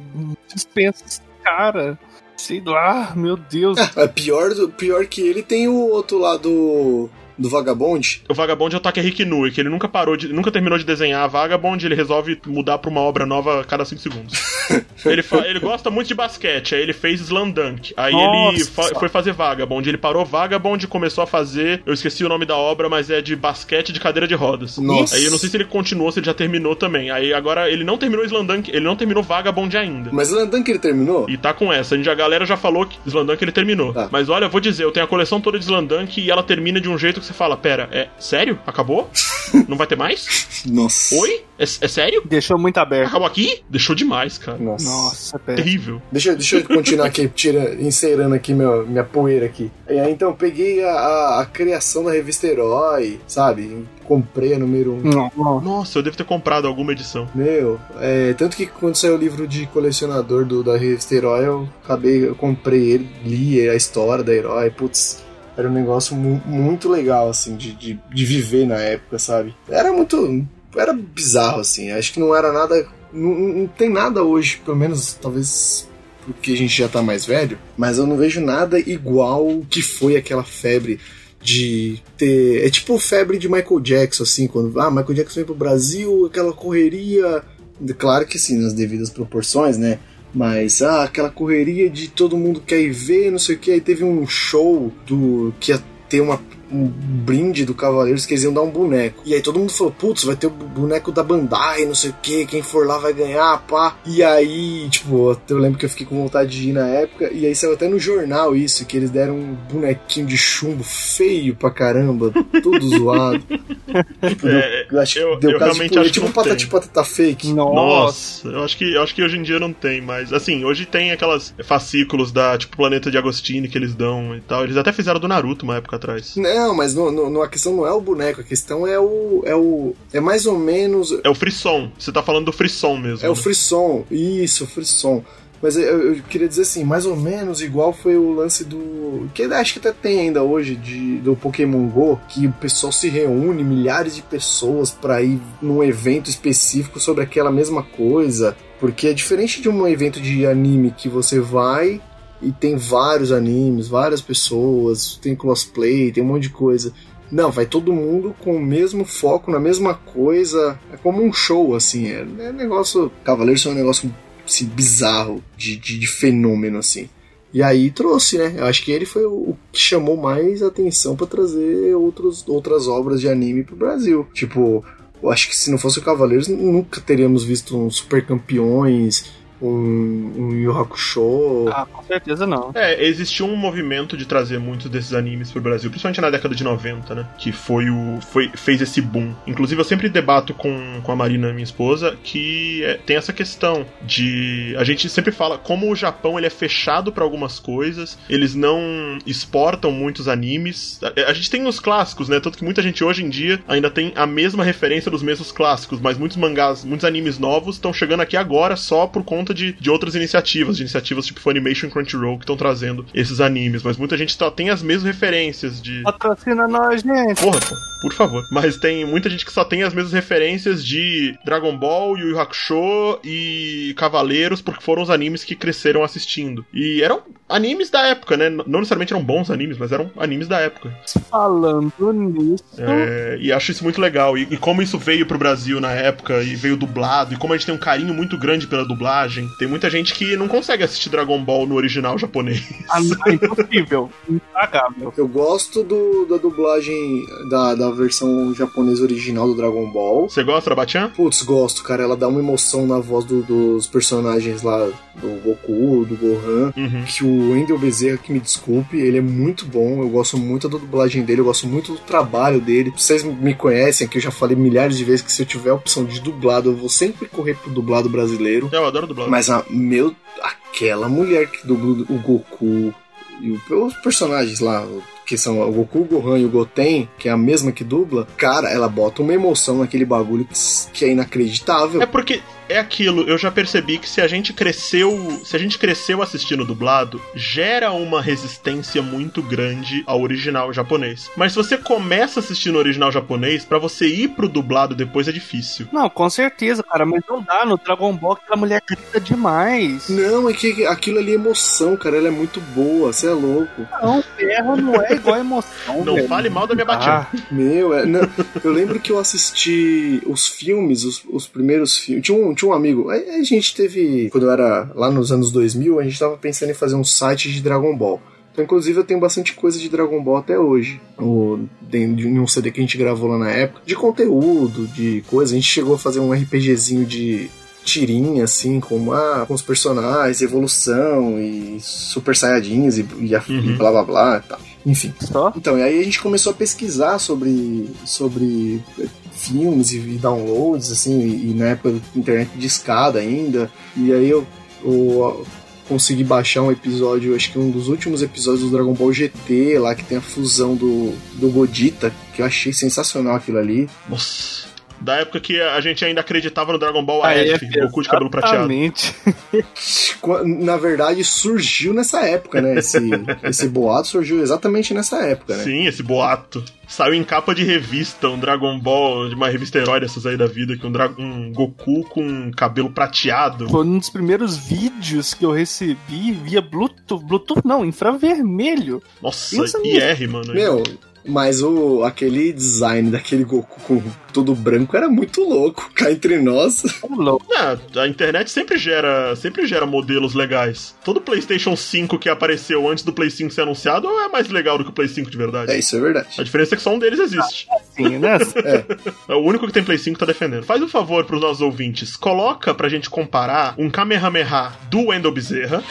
Speaker 2: Dispensa esse cara. Sei lá, meu Deus.
Speaker 3: É pior, do- pior que ele tem o outro lá do. Vagabond.
Speaker 1: O Vagabond é o Takehiki Nui, que ele nunca parou de. nunca terminou de desenhar a Vagabond, ele resolve mudar pra uma obra nova a cada 5 segundos. ele, fa- ele gosta muito de basquete, aí ele fez Slandunk. Aí ele
Speaker 2: Nossa.
Speaker 1: fa- foi fazer Vagabond. Ele parou Vagabond e começou a fazer. Eu esqueci o nome da obra, mas é de basquete de cadeira de rodas.
Speaker 3: Nossa.
Speaker 1: Aí eu não sei se ele continuou, se ele já terminou também. Aí agora ele não terminou Slandunk, ele não terminou Vagabond ainda.
Speaker 3: Mas que ele terminou?
Speaker 1: E tá com essa. A, gente, a galera já falou que Slandunk ele terminou.
Speaker 3: Tá.
Speaker 1: Mas olha, eu vou dizer, eu tenho a coleção toda de Slandunk e ela termina de um jeito que você fala: Pera, é sério? Acabou? Não vai ter mais?
Speaker 3: Nossa.
Speaker 1: Oi? É, é sério?
Speaker 2: Deixou muito aberto.
Speaker 1: Acabou aqui? Deixou demais, cara.
Speaker 3: Nossa.
Speaker 2: Nossa, velho.
Speaker 1: Terrível.
Speaker 3: Deixa, eu- deixa eu continuar aqui, tira, encerrando aqui meu, minha poeira aqui. E aí, então, peguei a, a, a criação da revista Herói, sabe? Comprei a número 1. Um.
Speaker 1: Nossa, eu devo ter comprado alguma edição.
Speaker 3: Meu, é, tanto que quando saiu o livro de colecionador do, da revista Herói, eu acabei, eu comprei ele, li a história da Herói, putz, era um negócio mu- muito legal, assim, de, de, de viver na época, sabe? Era muito, era bizarro, assim, acho que não era nada, não, não tem nada hoje, pelo menos, talvez porque a gente já tá mais velho, mas eu não vejo nada igual que foi aquela febre de ter. É tipo febre de Michael Jackson, assim, quando. Ah, Michael Jackson veio pro Brasil, aquela correria. Claro que sim, nas devidas proporções, né? Mas, ah, aquela correria de todo mundo quer ir ver, não sei o que. Aí teve um show do. que ia ter uma, um brinde do Cavaleiros que eles iam dar um boneco. E aí todo mundo falou, putz, vai ter o boneco da Bandai, não sei o que, quem for lá vai ganhar, pá. E aí, tipo, eu lembro que eu fiquei com vontade de ir na época, e aí saiu até no jornal isso, que eles deram um bonequinho de chumbo feio pra caramba, todo zoado. Tipo,
Speaker 1: É,
Speaker 3: deu, eu acho que
Speaker 1: eu-
Speaker 3: deu
Speaker 1: eu
Speaker 3: caso de
Speaker 1: realmente
Speaker 3: pô,
Speaker 1: acho
Speaker 3: tipo
Speaker 1: que
Speaker 3: um
Speaker 1: não
Speaker 3: patati patata fake.
Speaker 2: Nossa.
Speaker 1: Nossa, eu acho que eu acho que hoje em dia não tem mais. Assim, hoje tem aquelas fascículos da tipo Planeta de Agostini que eles dão e tal. Eles até fizeram do Naruto uma época atrás.
Speaker 3: Não, mas no, no- no- a questão não é o boneco, a questão é o. É, o, é mais ou menos.
Speaker 1: É o frisson. Você tá falando do frisson mesmo.
Speaker 3: É o
Speaker 1: né?
Speaker 3: frisson, isso, o frisson. Mas eu, eu queria dizer assim, mais ou menos igual foi o lance do. Que acho que até tem ainda hoje, de, do Pokémon GO, que o pessoal se reúne, milhares de pessoas, pra ir num evento específico sobre aquela mesma coisa. Porque é diferente de um evento de anime que você vai e tem vários animes, várias pessoas, tem cosplay, tem um monte de coisa. Não, vai todo mundo com o mesmo foco na mesma coisa. É como um show, assim. É, é negócio. Cavaleiros é um negócio assim, bizarro de, de, de fenômeno, assim. E aí trouxe, né? Eu acho que ele foi o, que chamou mais atenção pra trazer outros, outras obras de anime pro Brasil. Tipo, eu acho que se não fosse o Cavaleiros, nunca teríamos visto um Super Campeões, um, um Yu Hakusho.
Speaker 2: Ah, com certeza não.
Speaker 1: É, existiu um movimento de trazer muitos desses animes pro Brasil, principalmente na década de 90, né? Que foi o. Foi, fez esse boom. Inclusive, eu sempre debato com, com a Marina, minha esposa, que é, tem essa questão de. A gente sempre fala como o Japão ele é fechado pra algumas coisas, eles não exportam muitos animes. A, a gente tem os clássicos, né? Tanto que muita gente hoje em dia ainda tem a mesma referência dos mesmos clássicos, mas muitos mangás, muitos animes novos estão chegando aqui agora só por conta de, de outras iniciativas, de iniciativas tipo Funimation e Crunchyroll que estão trazendo esses animes, mas muita gente só tem as mesmas referências de.
Speaker 2: Patrocina nós, gente.
Speaker 1: Porra, pô, por favor. Mas tem muita gente que só tem as mesmas referências de Dragon Ball, Yu Yu Hakusho e Cavaleiros, porque foram os animes que cresceram assistindo. E eram animes da época, né? Não necessariamente eram bons animes, mas eram animes da época.
Speaker 2: Falando nisso.
Speaker 1: É, e acho isso muito legal. E, e como isso veio pro Brasil na época e veio dublado, e como a gente tem um carinho muito grande pela dublagem, tem muita gente que não consegue assistir Dragon Ball no original japonês.
Speaker 2: Ah, impossível. Impagável.
Speaker 3: Eu gosto do, da dublagem da, da versão japonesa original do Dragon Ball.
Speaker 1: Você gosta da Bachan?
Speaker 3: Putz, gosto, cara. Ela dá uma emoção na voz do- dos personagens lá, do Goku, do Gohan.
Speaker 1: Uhum.
Speaker 3: Que o Wendel Bezerra, que me desculpe, ele é muito bom. Eu gosto muito da dublagem dele, eu gosto muito do trabalho dele. Vocês me conhecem, que eu já falei milhares de vezes que se eu tiver a opção de dublado, eu vou sempre correr pro dublado brasileiro.
Speaker 1: Eu adoro dublado.
Speaker 3: Mas a meu, aquela mulher que dubla o Goku e os personagens lá, que são o Goku, o Gohan e o Goten, que é a mesma que dubla, cara, ela bota uma emoção naquele bagulho que, que é inacreditável.
Speaker 1: É porque é aquilo, eu já percebi que se a gente cresceu, se a gente cresceu assistindo dublado, gera uma resistência muito grande ao original japonês. Mas se você começa assistindo o original japonês, pra você ir pro dublado depois é difícil.
Speaker 2: Não, com certeza, cara, mas não dá. No Dragon Ball aquela mulher grita demais.
Speaker 3: Não, é que aquilo ali é emoção, cara. Ela é muito boa, você é louco.
Speaker 2: Não, ferro não é igual emoção.
Speaker 1: Não
Speaker 2: velho.
Speaker 1: fale mal da minha
Speaker 2: Ah,
Speaker 1: Bachan.
Speaker 3: Meu, é, não, eu lembro que eu assisti os filmes, os, os primeiros filmes. Tinha um, tinha um amigo, a, a gente teve, quando eu era lá nos anos 2000, a gente tava pensando em fazer um site de Dragon Ball. Então, inclusive, eu tenho bastante coisa de Dragon Ball até hoje. O, de, de um CD que a gente gravou lá na época. De conteúdo, de coisa. A gente chegou a fazer um RPGzinho de tirinha, assim, com, ah, com os personagens, evolução e super saiyajins e, e, a-
Speaker 1: Uhum.
Speaker 3: e blá blá blá e tal. Enfim.
Speaker 2: só?
Speaker 3: Então, e aí a gente começou a pesquisar sobre, sobre filmes e, e downloads, assim, e, e na época da internet de escada ainda. E aí eu, eu consegui baixar um episódio, acho que um dos últimos episódios do Dragon Ball GT, lá que tem a fusão do, do Godita, que eu achei sensacional aquilo ali.
Speaker 1: Nossa. Da época que a gente ainda acreditava no Dragon Ball
Speaker 2: Ah,
Speaker 1: AF,
Speaker 2: é,
Speaker 1: Goku de cabelo prateado.
Speaker 3: Na verdade, surgiu nessa época, né? Esse, esse boato surgiu exatamente nessa época, né?
Speaker 1: Sim, esse boato. Saiu em capa de revista, um Dragon Ball, de uma revista herói dessas aí da vida, que um, um Goku com cabelo prateado.
Speaker 2: Foi um dos primeiros vídeos que eu recebi via Bluetooth. Bluetooth não, infravermelho.
Speaker 1: Nossa,
Speaker 2: Pensa
Speaker 1: IR, mano.
Speaker 3: Meu, Mas o, aquele design daquele Goku com todo branco era muito louco. Cá entre nós.
Speaker 2: louco.
Speaker 1: É, a internet sempre gera, sempre gera modelos legais. Todo PlayStation 5 que apareceu antes do Play 5 ser anunciado é mais legal do que o Play 5 de verdade.
Speaker 3: É, isso é verdade.
Speaker 1: A diferença é que só um deles existe.
Speaker 2: Sim, né?
Speaker 1: É o único que tem Play 5 tá defendendo. Faz um favor pros nossos ouvintes. Coloca pra gente comparar um Kamehameha do Wendell Bezerra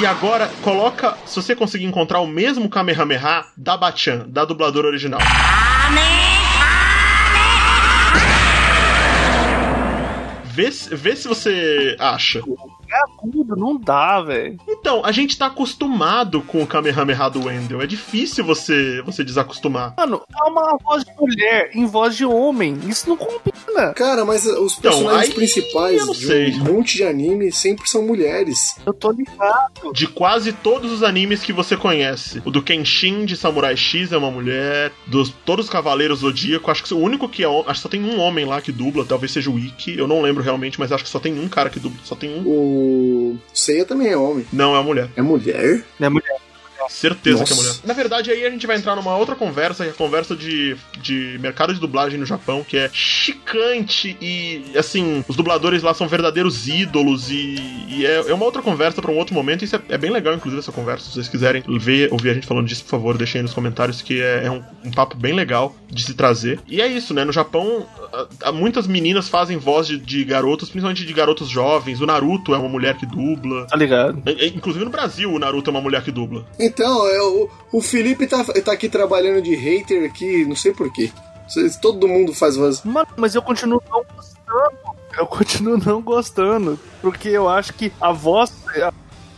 Speaker 1: e agora coloca, se você conseguir encontrar o mesmo Kamehameha da Bachan, da dubladora original. Vê, vê se você acha.
Speaker 2: É agudo, não dá, velho.
Speaker 1: Então, a gente tá acostumado com o Kamehameha do Wendell. É difícil você, você desacostumar.
Speaker 2: Mano, é uma voz de mulher em voz de homem. Isso não combina.
Speaker 3: Cara, mas os
Speaker 1: Então,
Speaker 3: personagens
Speaker 1: aí
Speaker 3: principais de
Speaker 1: sei.
Speaker 3: um monte de anime sempre são mulheres.
Speaker 2: Eu tô ligado.
Speaker 1: De quase todos os animes que você conhece. O do Kenshin de Samurai X é uma mulher. Dos todos os Cavaleiros Zodíaco, acho que o único que é. Acho que só tem um homem lá que dubla, talvez seja o Ikki. Eu não lembro realmente, mas acho que só tem um cara que dubla. Só tem um.
Speaker 3: O Seiya também é homem.
Speaker 1: Não, é mulher.
Speaker 3: É mulher?
Speaker 2: É mulher.
Speaker 1: Certeza
Speaker 3: Nossa.
Speaker 1: que é mulher. Na verdade, aí a gente vai entrar numa outra conversa, que é a conversa de, de mercado de dublagem no Japão, que é chicante e, assim, os dubladores lá são verdadeiros ídolos e, e é, é uma outra conversa pra um outro momento. Isso é, é bem legal, inclusive, essa conversa. Se vocês quiserem ver, ouvir a gente falando disso, por favor, deixem aí nos comentários, que é, é um, um papo bem legal de se trazer. E é isso, né? No Japão, muitas meninas fazem voz de, de garotos, principalmente de garotos jovens. O Naruto é uma mulher que dubla.
Speaker 2: Tá ligado?
Speaker 1: E- e- Inclusive no Brasil, o Naruto é uma mulher que dubla.
Speaker 3: Então, é, o, o Felipe tá, tá aqui trabalhando de hater aqui, não sei porquê. Todo mundo faz voz.
Speaker 2: Mano, mas eu continuo não gostando. Eu continuo não gostando. Porque eu acho que a voz. A,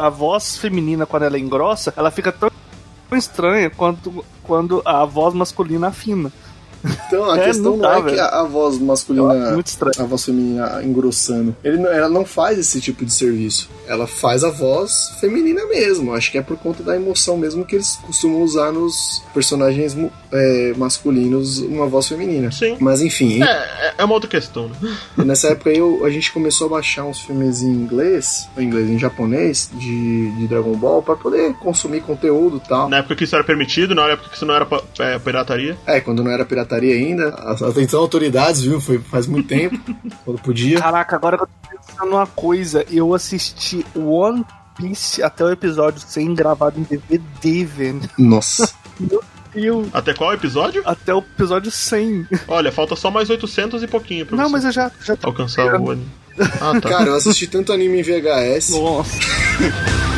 Speaker 2: a voz feminina, quando ela engrossa, ela fica tão tão estranha quanto quando a voz masculina afina.
Speaker 3: Então, a
Speaker 2: É,
Speaker 3: questão
Speaker 2: não
Speaker 3: não,
Speaker 2: dá,
Speaker 3: é que
Speaker 2: velho.
Speaker 3: a, a voz masculina, a voz feminina engrossando. Ele, não- ela não faz esse tipo de serviço. Ela faz a voz feminina mesmo. Acho que é por conta da emoção mesmo que eles costumam usar nos personagens é, masculinos uma voz feminina.
Speaker 1: Sim.
Speaker 3: Mas enfim,
Speaker 1: É, é- é uma outra questão, né?
Speaker 3: nessa época aí eu- a gente começou a baixar uns filmes em inglês, em inglês, em japonês, de, de Dragon Ball, pra poder consumir conteúdo e tal.
Speaker 1: Na época que isso era permitido, na época que isso não era é, pirataria.
Speaker 3: É, quando não era pirataria ainda. Atenção, autoridades, viu? Foi faz muito tempo. quando podia.
Speaker 2: Caraca, agora eu tô pensando uma coisa, eu assisti One Piece até o episódio 100 gravado em DVD, velho.
Speaker 3: Nossa.
Speaker 2: Eu,
Speaker 1: Até qual episódio?
Speaker 2: até o episódio 100.
Speaker 1: Olha, falta só mais 800 e pouquinho pra
Speaker 2: Não,
Speaker 1: você
Speaker 2: mas eu já, já tô
Speaker 1: alcançar o anime. Ah, tá.
Speaker 3: Cara, eu assisti tanto anime em VHS.
Speaker 2: Nossa.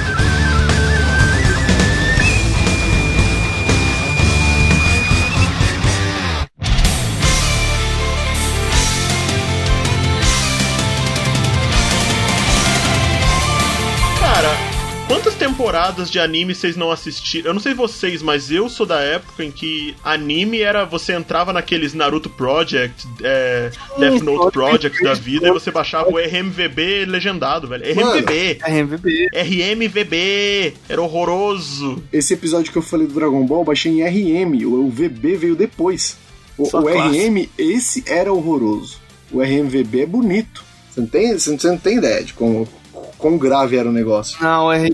Speaker 1: temporadas de anime vocês não assistiram? Eu não sei vocês, mas eu sou da época em que anime era você entrava naqueles Naruto Project, é, Death Note Project da vida e você baixava o RMVB legendado, velho. RMVB.
Speaker 2: RMVB.
Speaker 1: RMVB. Era horroroso.
Speaker 3: Esse episódio que eu falei do Dragon Ball, eu baixei em RM. O, o VB veio depois. O, o. RM, esse era horroroso. O RMVB é bonito. Você não tem, você não, tem ideia de como, quão grave era o negócio.
Speaker 2: Não, é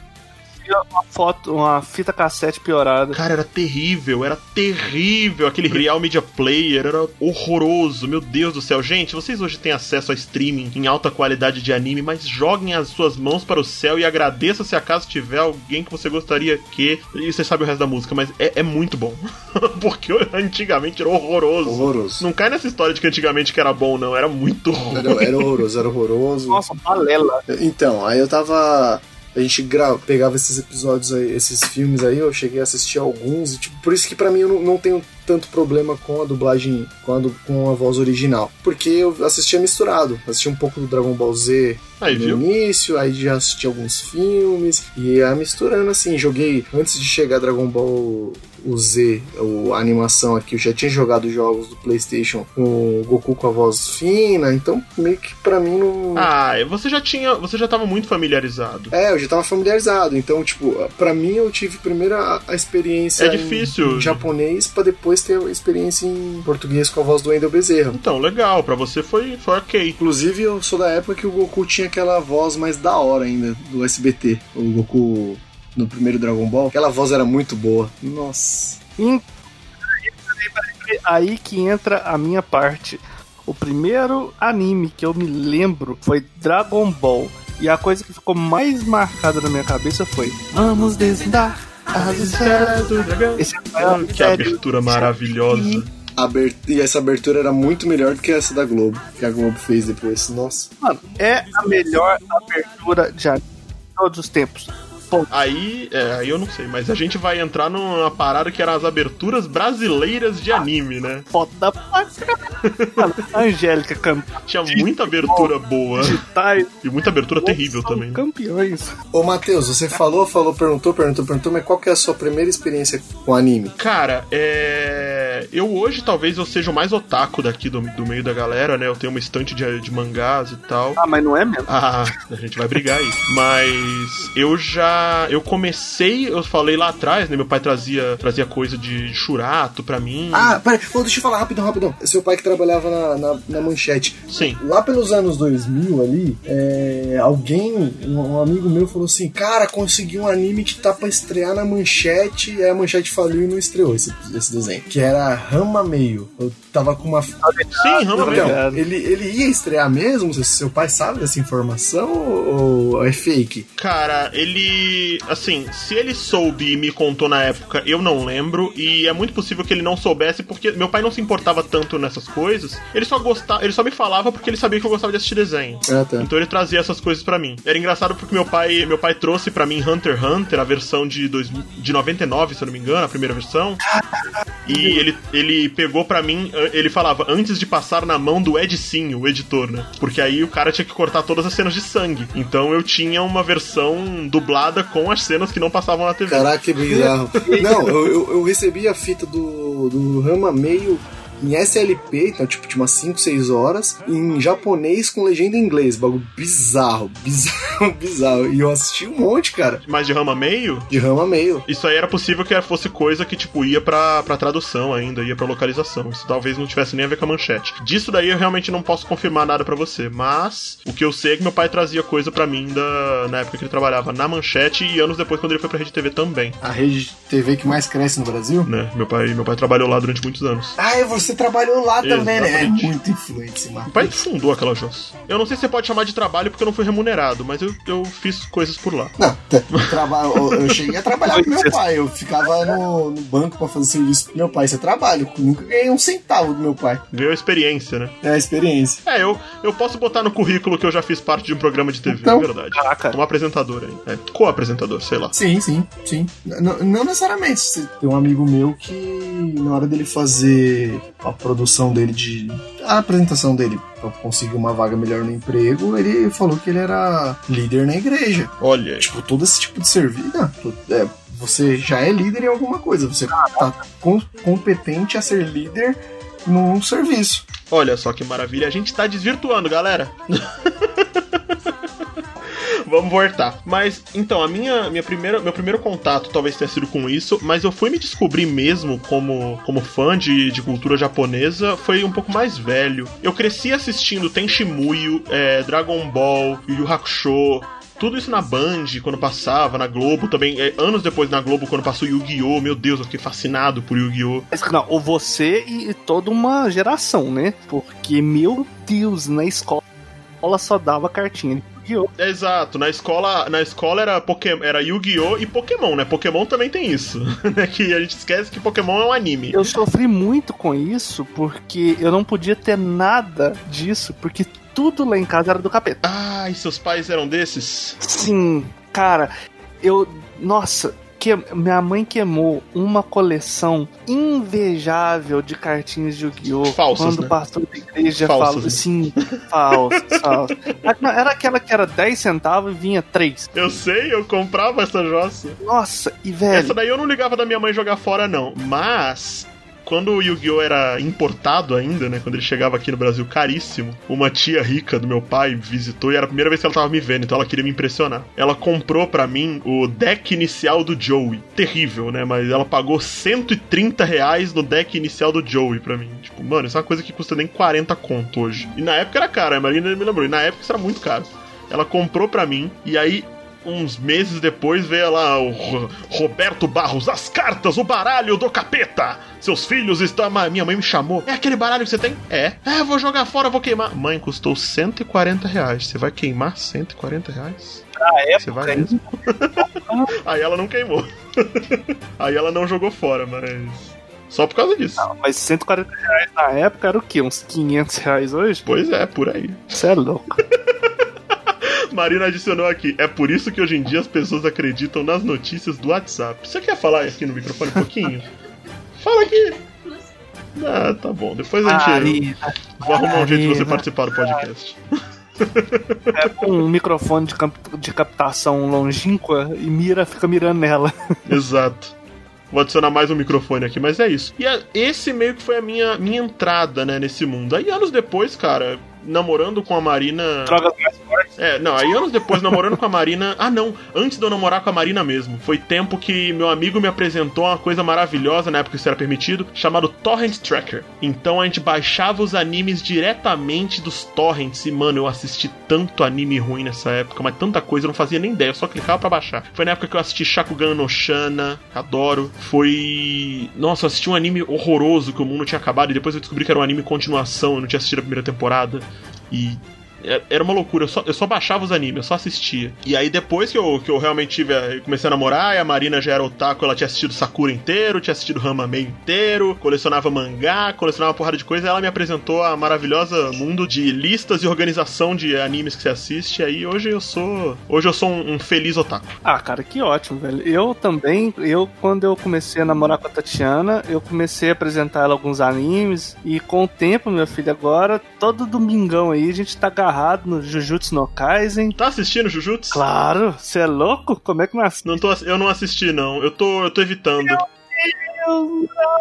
Speaker 2: uma foto, uma fita cassete piorada.
Speaker 1: Cara, era terrível, era terrível. Aquele Real Media Player era horroroso. Meu Deus do céu. Gente, vocês hoje têm acesso a streaming em alta qualidade de anime, mas joguem as suas mãos para o céu e agradeça se acaso tiver alguém que você gostaria que. E você sabe o resto da música, mas é, é muito bom. Porque antigamente era horroroso.
Speaker 3: Horroroso.
Speaker 1: Não cai nessa história de que antigamente que era bom, não. Era muito ruim.
Speaker 3: Era, era horroroso, era horroroso.
Speaker 2: Nossa, balela.
Speaker 3: Então, aí eu tava. A gente gra... pegava esses episódios aí, esses filmes aí, eu cheguei a assistir alguns, e, tipo, por isso que pra mim eu não, não tenho tanto problema com a dublagem, com a, com a voz original. Porque eu assistia misturado. Assisti um pouco do Dragon Ball Z
Speaker 1: Aí,
Speaker 3: no
Speaker 1: viu?
Speaker 3: início, aí já assisti alguns filmes, e ia misturando assim. Joguei, antes de chegar Dragon Ball o Z, a animação aqui, eu já tinha jogado jogos do PlayStation com o Goku com a voz fina, então meio que pra mim não.
Speaker 1: Ah, você já tinha. Você já tava muito familiarizado.
Speaker 3: É, eu já tava familiarizado, então, tipo, pra mim eu tive primeiro a, a experiência
Speaker 1: É difícil.
Speaker 3: em, japonês pra depois ter experiência em português com a voz do Wendel Bezerra.
Speaker 1: Então, legal, pra você foi, foi ok.
Speaker 3: Inclusive, eu sou da época que o Goku tinha aquela voz mais da hora ainda, do SBT. O Goku no primeiro Dragon Ball. Aquela voz era muito boa. Nossa.
Speaker 2: Peraí. Aí que entra a minha parte. O primeiro anime que eu me lembro foi Dragon Ball. E a coisa que ficou mais marcada na minha cabeça foi: Vamos desvendar as esferas do dragão. Esse é
Speaker 1: Que abertura maravilhosa.
Speaker 3: Aber- E essa abertura era muito melhor do que essa da Globo, que a Globo fez depois. Nossa.
Speaker 2: Mano, é a melhor abertura de anime de todos os tempos.
Speaker 1: Aí, é, aí eu não sei, mas a gente vai entrar numa parada que eram as aberturas brasileiras de anime, né?
Speaker 2: Foda Angélica cantando.
Speaker 1: Tinha muita abertura boa e muita abertura terrível também. né?
Speaker 2: Campeões.
Speaker 3: Ô, Matheus, você falou, falou, perguntou, perguntou, perguntou, mas qual que é a sua primeira experiência com anime?
Speaker 1: Cara, é. Eu hoje talvez eu seja o mais otaku daqui do, do meio da galera, né? Eu tenho uma estante de, de mangás e tal.
Speaker 2: Ah, mas não é mesmo?
Speaker 1: Ah, a gente vai brigar aí. Mas eu já. Eu comecei, eu falei lá atrás, né? Meu pai trazia, trazia coisa de churato pra mim.
Speaker 3: Ah, peraí, ô, deixa eu falar rapidão, rapidão. Seu pai que trabalhava na, na, na manchete.
Speaker 1: Sim.
Speaker 3: Lá pelos anos 2000 ali, é, alguém, um, um amigo meu falou assim, cara, consegui um anime que tá pra estrear na manchete, e aí a manchete faliu e não estreou esse, esse desenho. Que era Rama Meio. Eu tava com uma...
Speaker 1: Sim, Rama
Speaker 3: Então,
Speaker 1: mesmo.
Speaker 3: ele, ele ia estrear mesmo? Se seu pai sabe dessa informação ou, ou é fake?
Speaker 1: Cara, ele. Assim, se ele soube e me contou na época, eu não lembro. E é muito possível que ele não soubesse, porque meu pai não se importava tanto nessas coisas. Ele só gostava. Ele só me falava porque ele sabia que eu gostava de assistir desenho.
Speaker 3: Ah, tá.
Speaker 1: Então ele trazia essas coisas pra mim. Era engraçado porque meu pai, meu pai trouxe pra mim Hunter x Hunter, a versão de, dois, de 99, se eu não me engano, a primeira versão. E ele, ele pegou pra mim, eh, ele falava, antes de passar na mão do Ed Sim, o editor, né? Porque aí o cara tinha que cortar todas as cenas de sangue. Então eu tinha uma versão dublada com as cenas que não passavam na TV.
Speaker 3: Caraca, que bizarro. Não, eu, eu, eu recebi a fita do, do Rama meio em SLP, então tipo, tinha umas 5, 6 horas, em japonês com legenda em inglês. Bagulho bizarro, bizarro, bizarro. E eu assisti um monte, cara,
Speaker 1: Mas de rama meio,
Speaker 3: de Rama meio.
Speaker 1: isso aí era possível que fosse coisa que, tipo, ia pra, pra tradução ainda, ia pra localização. Isso talvez não tivesse nem a ver com a manchete. Disso daí eu realmente não posso confirmar nada pra você, mas o que eu sei é que meu pai trazia coisa pra mim da, na época que ele trabalhava na manchete e anos depois quando ele foi pra Rede TV também,
Speaker 3: A rede de TV que mais cresce no Brasil.
Speaker 1: né? Meu pai, meu pai trabalhou lá durante muitos anos.
Speaker 3: Ah, e você trabalhou lá também, né? É
Speaker 1: Exatamente.
Speaker 3: muito influente esse
Speaker 1: Meu
Speaker 3: mapa.
Speaker 1: pai fundou aquela Joss. Eu não sei se você pode chamar de trabalho porque eu não fui remunerado, mas eu, eu fiz coisas por lá.
Speaker 3: Não, t- traba- eu cheguei a trabalhar com meu pai. Eu ficava no, no banco pra fazer serviço pro meu pai. Isso é trabalho. Eu nunca ganhei um centavo do meu pai.
Speaker 1: Veio a experiência, né?
Speaker 3: É a experiência.
Speaker 1: É, eu, eu posso botar no currículo que eu já fiz parte de um programa de TV,
Speaker 3: Então.
Speaker 1: é verdade.
Speaker 2: Caraca.
Speaker 1: Um apresentador aí. É, co-apresentador, sei lá.
Speaker 3: Sim, sim, sim. N- não necessariamente. Tem um amigo meu que, na hora dele fazer a produção dele de. a apresentação dele pra conseguir uma vaga melhor no emprego, ele falou que ele era líder na igreja.
Speaker 1: Olha.
Speaker 3: Tipo, todo esse tipo de serviço. É, você já é líder em alguma coisa. Você tá com- competente a ser líder num serviço.
Speaker 1: olha só que maravilha. A gente tá desvirtuando, galera. Vamos voltar. Mas, então, a minha, minha primeira, meu primeiro contato talvez tenha sido com isso, mas eu fui me descobrir mesmo como, como fã de, de cultura japonesa foi um pouco mais velho. Eu cresci assistindo Tenshimuyo, é, Dragon Ball, Yu Yu Hakusho, tudo isso na Band, quando passava, na Globo também. é, anos depois na Globo, quando passou Yu-Gi-Oh! Meu Deus, eu fiquei fascinado por Yu-Gi-Oh!
Speaker 2: Não, ou você e toda uma geração, né? Porque, meu Deus, na escola só dava cartinha Yu-Gi-Oh!
Speaker 1: Exato, na escola, na escola era Pokémon, era Yu-Gi-Oh! e Pokémon, né? Pokémon também tem isso, né? Que a gente esquece que Pokémon é um anime.
Speaker 2: Eu sofri muito com isso porque eu não podia ter nada disso, porque tudo lá em casa era do capeta.
Speaker 1: Ai, seus pais eram desses?
Speaker 2: Sim, cara, eu. Nossa, que, minha mãe queimou uma coleção invejável de cartinhas de Yu-Gi-Oh!
Speaker 1: Falsas,
Speaker 2: Quando
Speaker 1: né?
Speaker 2: o pastor da igreja
Speaker 1: Falsas,
Speaker 2: falou.
Speaker 1: né?
Speaker 2: Sim, falsas, falsas. Era aquela que era 10 centavos e vinha 3.
Speaker 1: Eu sei, eu comprava essa jossa.
Speaker 2: Nossa, e velho.
Speaker 1: Essa daí eu não ligava da minha mãe jogar fora, não. Mas. Quando o Yu-Gi-Oh! era importado ainda, né? Quando ele chegava aqui no Brasil caríssimo, uma tia rica do meu pai visitou e era a primeira vez que ela tava me vendo, então ela queria me impressionar. Ela comprou pra mim o deck inicial do Joey. Terrível, né? Mas ela pagou 130 reais no deck inicial do Joey pra mim. Tipo, mano, isso é uma coisa que custa nem 40 conto hoje. E na época era caro, a Marina me lembrou. E na época isso era muito caro. Ela comprou pra mim e aí uns meses depois veio lá o Ro- Roberto Barros, as cartas, o baralho do capeta. Seus filhos estão. Ma- Minha mãe me chamou. É aquele baralho que você tem? É. É, vou jogar fora, vou queimar. Mãe, custou 140 reais. Você vai queimar 140 reais?
Speaker 2: Na
Speaker 1: Você vai mesmo? Aí ela não queimou. Aí ela não jogou fora, mas. Só por causa disso.
Speaker 2: mas 140 reais na época era o quê? Uns 500 reais hoje?
Speaker 1: Pois é, por aí.
Speaker 2: Você é louco.
Speaker 1: Marina adicionou aqui. É por isso que hoje em dia as pessoas acreditam nas notícias do WhatsApp. Você quer falar aqui no microfone um pouquinho? Fala aqui. Ah, tá bom. Depois a gente
Speaker 2: Marina,
Speaker 1: vai arrumar um jeito de você participar do podcast.
Speaker 2: é com um microfone de, cap- de captação longínqua e mira, fica mirando nela.
Speaker 1: Exato. Vou adicionar mais um microfone aqui, mas é isso. E a- esse meio que foi a minha, minha entrada, né, nesse mundo. Aí anos depois, cara, namorando com a Marina.
Speaker 2: Drogas mais fortes.
Speaker 1: É, não, aí anos depois, namorando com a Marina. Ah, não, antes de eu namorar com a Marina mesmo. Foi tempo que meu amigo me apresentou uma coisa maravilhosa, na época que isso era permitido, chamado Torrent Tracker. Então a gente baixava os animes diretamente dos torrents. E, mano, eu assisti tanto anime ruim nessa época, mas tanta coisa, eu não fazia nem ideia, eu só clicava pra baixar. Foi na época que eu assisti Shakugan no Shana, adoro. Foi. Nossa, eu assisti um anime horroroso que o mundo tinha acabado, e depois eu descobri que era um anime continuação, eu não tinha assistido a primeira temporada. E é- era uma loucura, eu só, eu só baixava os animes, eu só assistia. E aí depois que eu, que eu realmente tive eu comecei a namorar, e a Marina já era otaku, ela tinha assistido Sakura inteiro, tinha assistido Ramamei inteiro, colecionava mangá, colecionava uma porrada de coisa, ela me apresentou a maravilhosa mundo de listas e organização de animes que você assiste, aí hoje eu sou. Hoje eu sou um, um feliz otaku.
Speaker 2: Ah, cara, que ótimo, velho. Eu também, eu quando eu comecei a namorar com a Tatiana, eu comecei a apresentar ela alguns animes e com o tempo, meu filho, agora todo domingão aí a gente tá agarrado no Jujutsu no Kaisen.
Speaker 1: Tá assistindo Jujutsu?
Speaker 2: Claro, você é louco? Como é que não assiste?
Speaker 1: Não tô, ass- eu não assisti, não. Eu tô, eu tô evitando.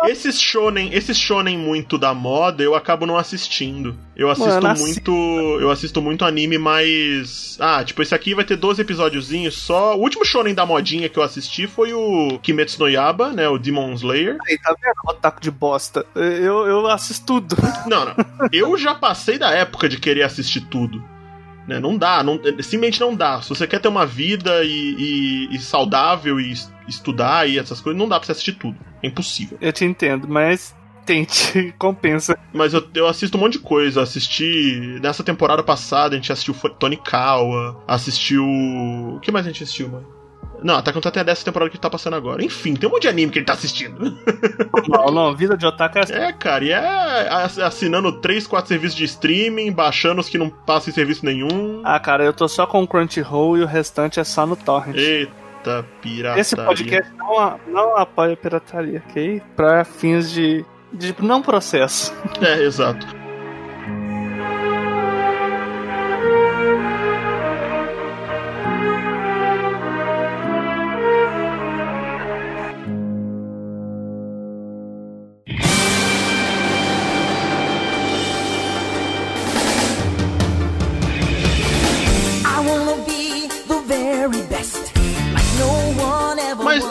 Speaker 1: Esses shonen, esses shonen muito da moda, eu acabo não assistindo. Eu assisto
Speaker 2: Mano,
Speaker 1: muito, eu assisto muito anime mais, ah, tipo esse aqui vai ter 12 episódiozinhos só. O último shonen da modinha que eu assisti foi o Kimetsu no Yaba, né, o Demon Slayer.
Speaker 2: Aí, tá vendo? Otaku de bosta. Eu, eu assisto tudo.
Speaker 1: Não, não. Eu já passei da época de querer assistir tudo. Né? Não dá, não, simplesmente não dá. Se você quer ter uma vida e, e- e saudável e estudar e essas coisas, não dá pra você assistir tudo. É impossível.
Speaker 2: Eu te entendo, mas tente, compensa.
Speaker 1: Mas eu, eu assisto um monte de coisa. Assisti. Nessa temporada passada, a gente assistiu Tony Kawa, assistiu. O que mais a gente assistiu, mano? Não, Attack on Titan é dessa temporada que tá passando agora. Enfim, tem um monte de anime que ele tá assistindo.
Speaker 2: Não, não, vida de otaku é assim.
Speaker 1: É, cara, e é ass- assinando 3, 4 serviços de streaming, baixando os que não passam em serviço nenhum.
Speaker 2: Ah, cara, eu tô só com o Crunchyroll e o restante é só no Torrent.
Speaker 1: Eita, pirataria.
Speaker 2: Esse podcast não, não apoia a pirataria, ok? Pra fins de, de não processo.
Speaker 1: É, exato.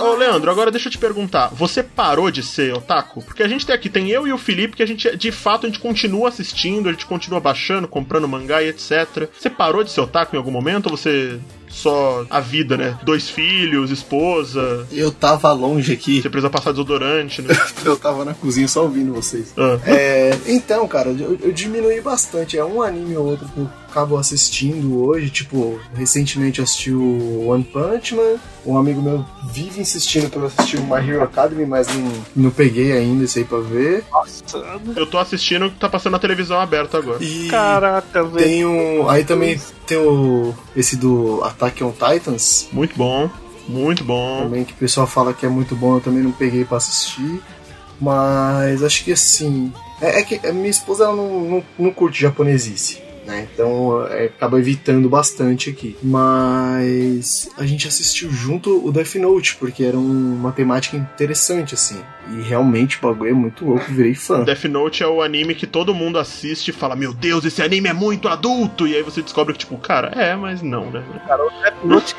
Speaker 1: Ô Leandro, agora deixa eu te perguntar. Você parou de ser otaku? Porque a gente tem aqui, tem eu e o Felipe, que a gente, de fato, a gente continua assistindo, a gente continua baixando, comprando mangá e etc. Você parou de ser otaku em algum momento ou você só a vida, né? Dois filhos, esposa,
Speaker 3: Eu tava longe aqui.
Speaker 1: você precisa passar desodorante, né?
Speaker 3: Eu tava na cozinha só ouvindo vocês.
Speaker 1: Ah.
Speaker 3: É, então, cara, eu, eu diminui bastante. É um anime ou outro que eu acabo assistindo hoje. Tipo, recentemente eu assisti o One Punch Man. Um amigo meu vive insistindo pra eu assistir o My Hero Academy, mas não, não peguei ainda isso aí pra ver.
Speaker 2: Nossa,
Speaker 1: Eu tô assistindo o que tá passando na televisão aberta agora.
Speaker 3: E
Speaker 2: caraca, velho.
Speaker 3: tem um. Aí também tem o. Esse do Attack on Titans.
Speaker 1: Muito bom, muito bom.
Speaker 3: Também que o pessoal fala que é muito bom, eu também não peguei pra assistir. Mas acho que assim. É, é que minha esposa ela não, não, não curte japonesice. Né? Então é, acaba evitando bastante aqui. Mas a gente assistiu junto o Death Note, porque era um- uma temática interessante, assim. E realmente o bagulho é muito louco, virei fã.
Speaker 1: Death Note é o anime que todo mundo assiste e fala: Meu Deus, esse anime é muito adulto! E aí você descobre que, tipo, cara, é, mas não, né?
Speaker 2: Cara, o Death Note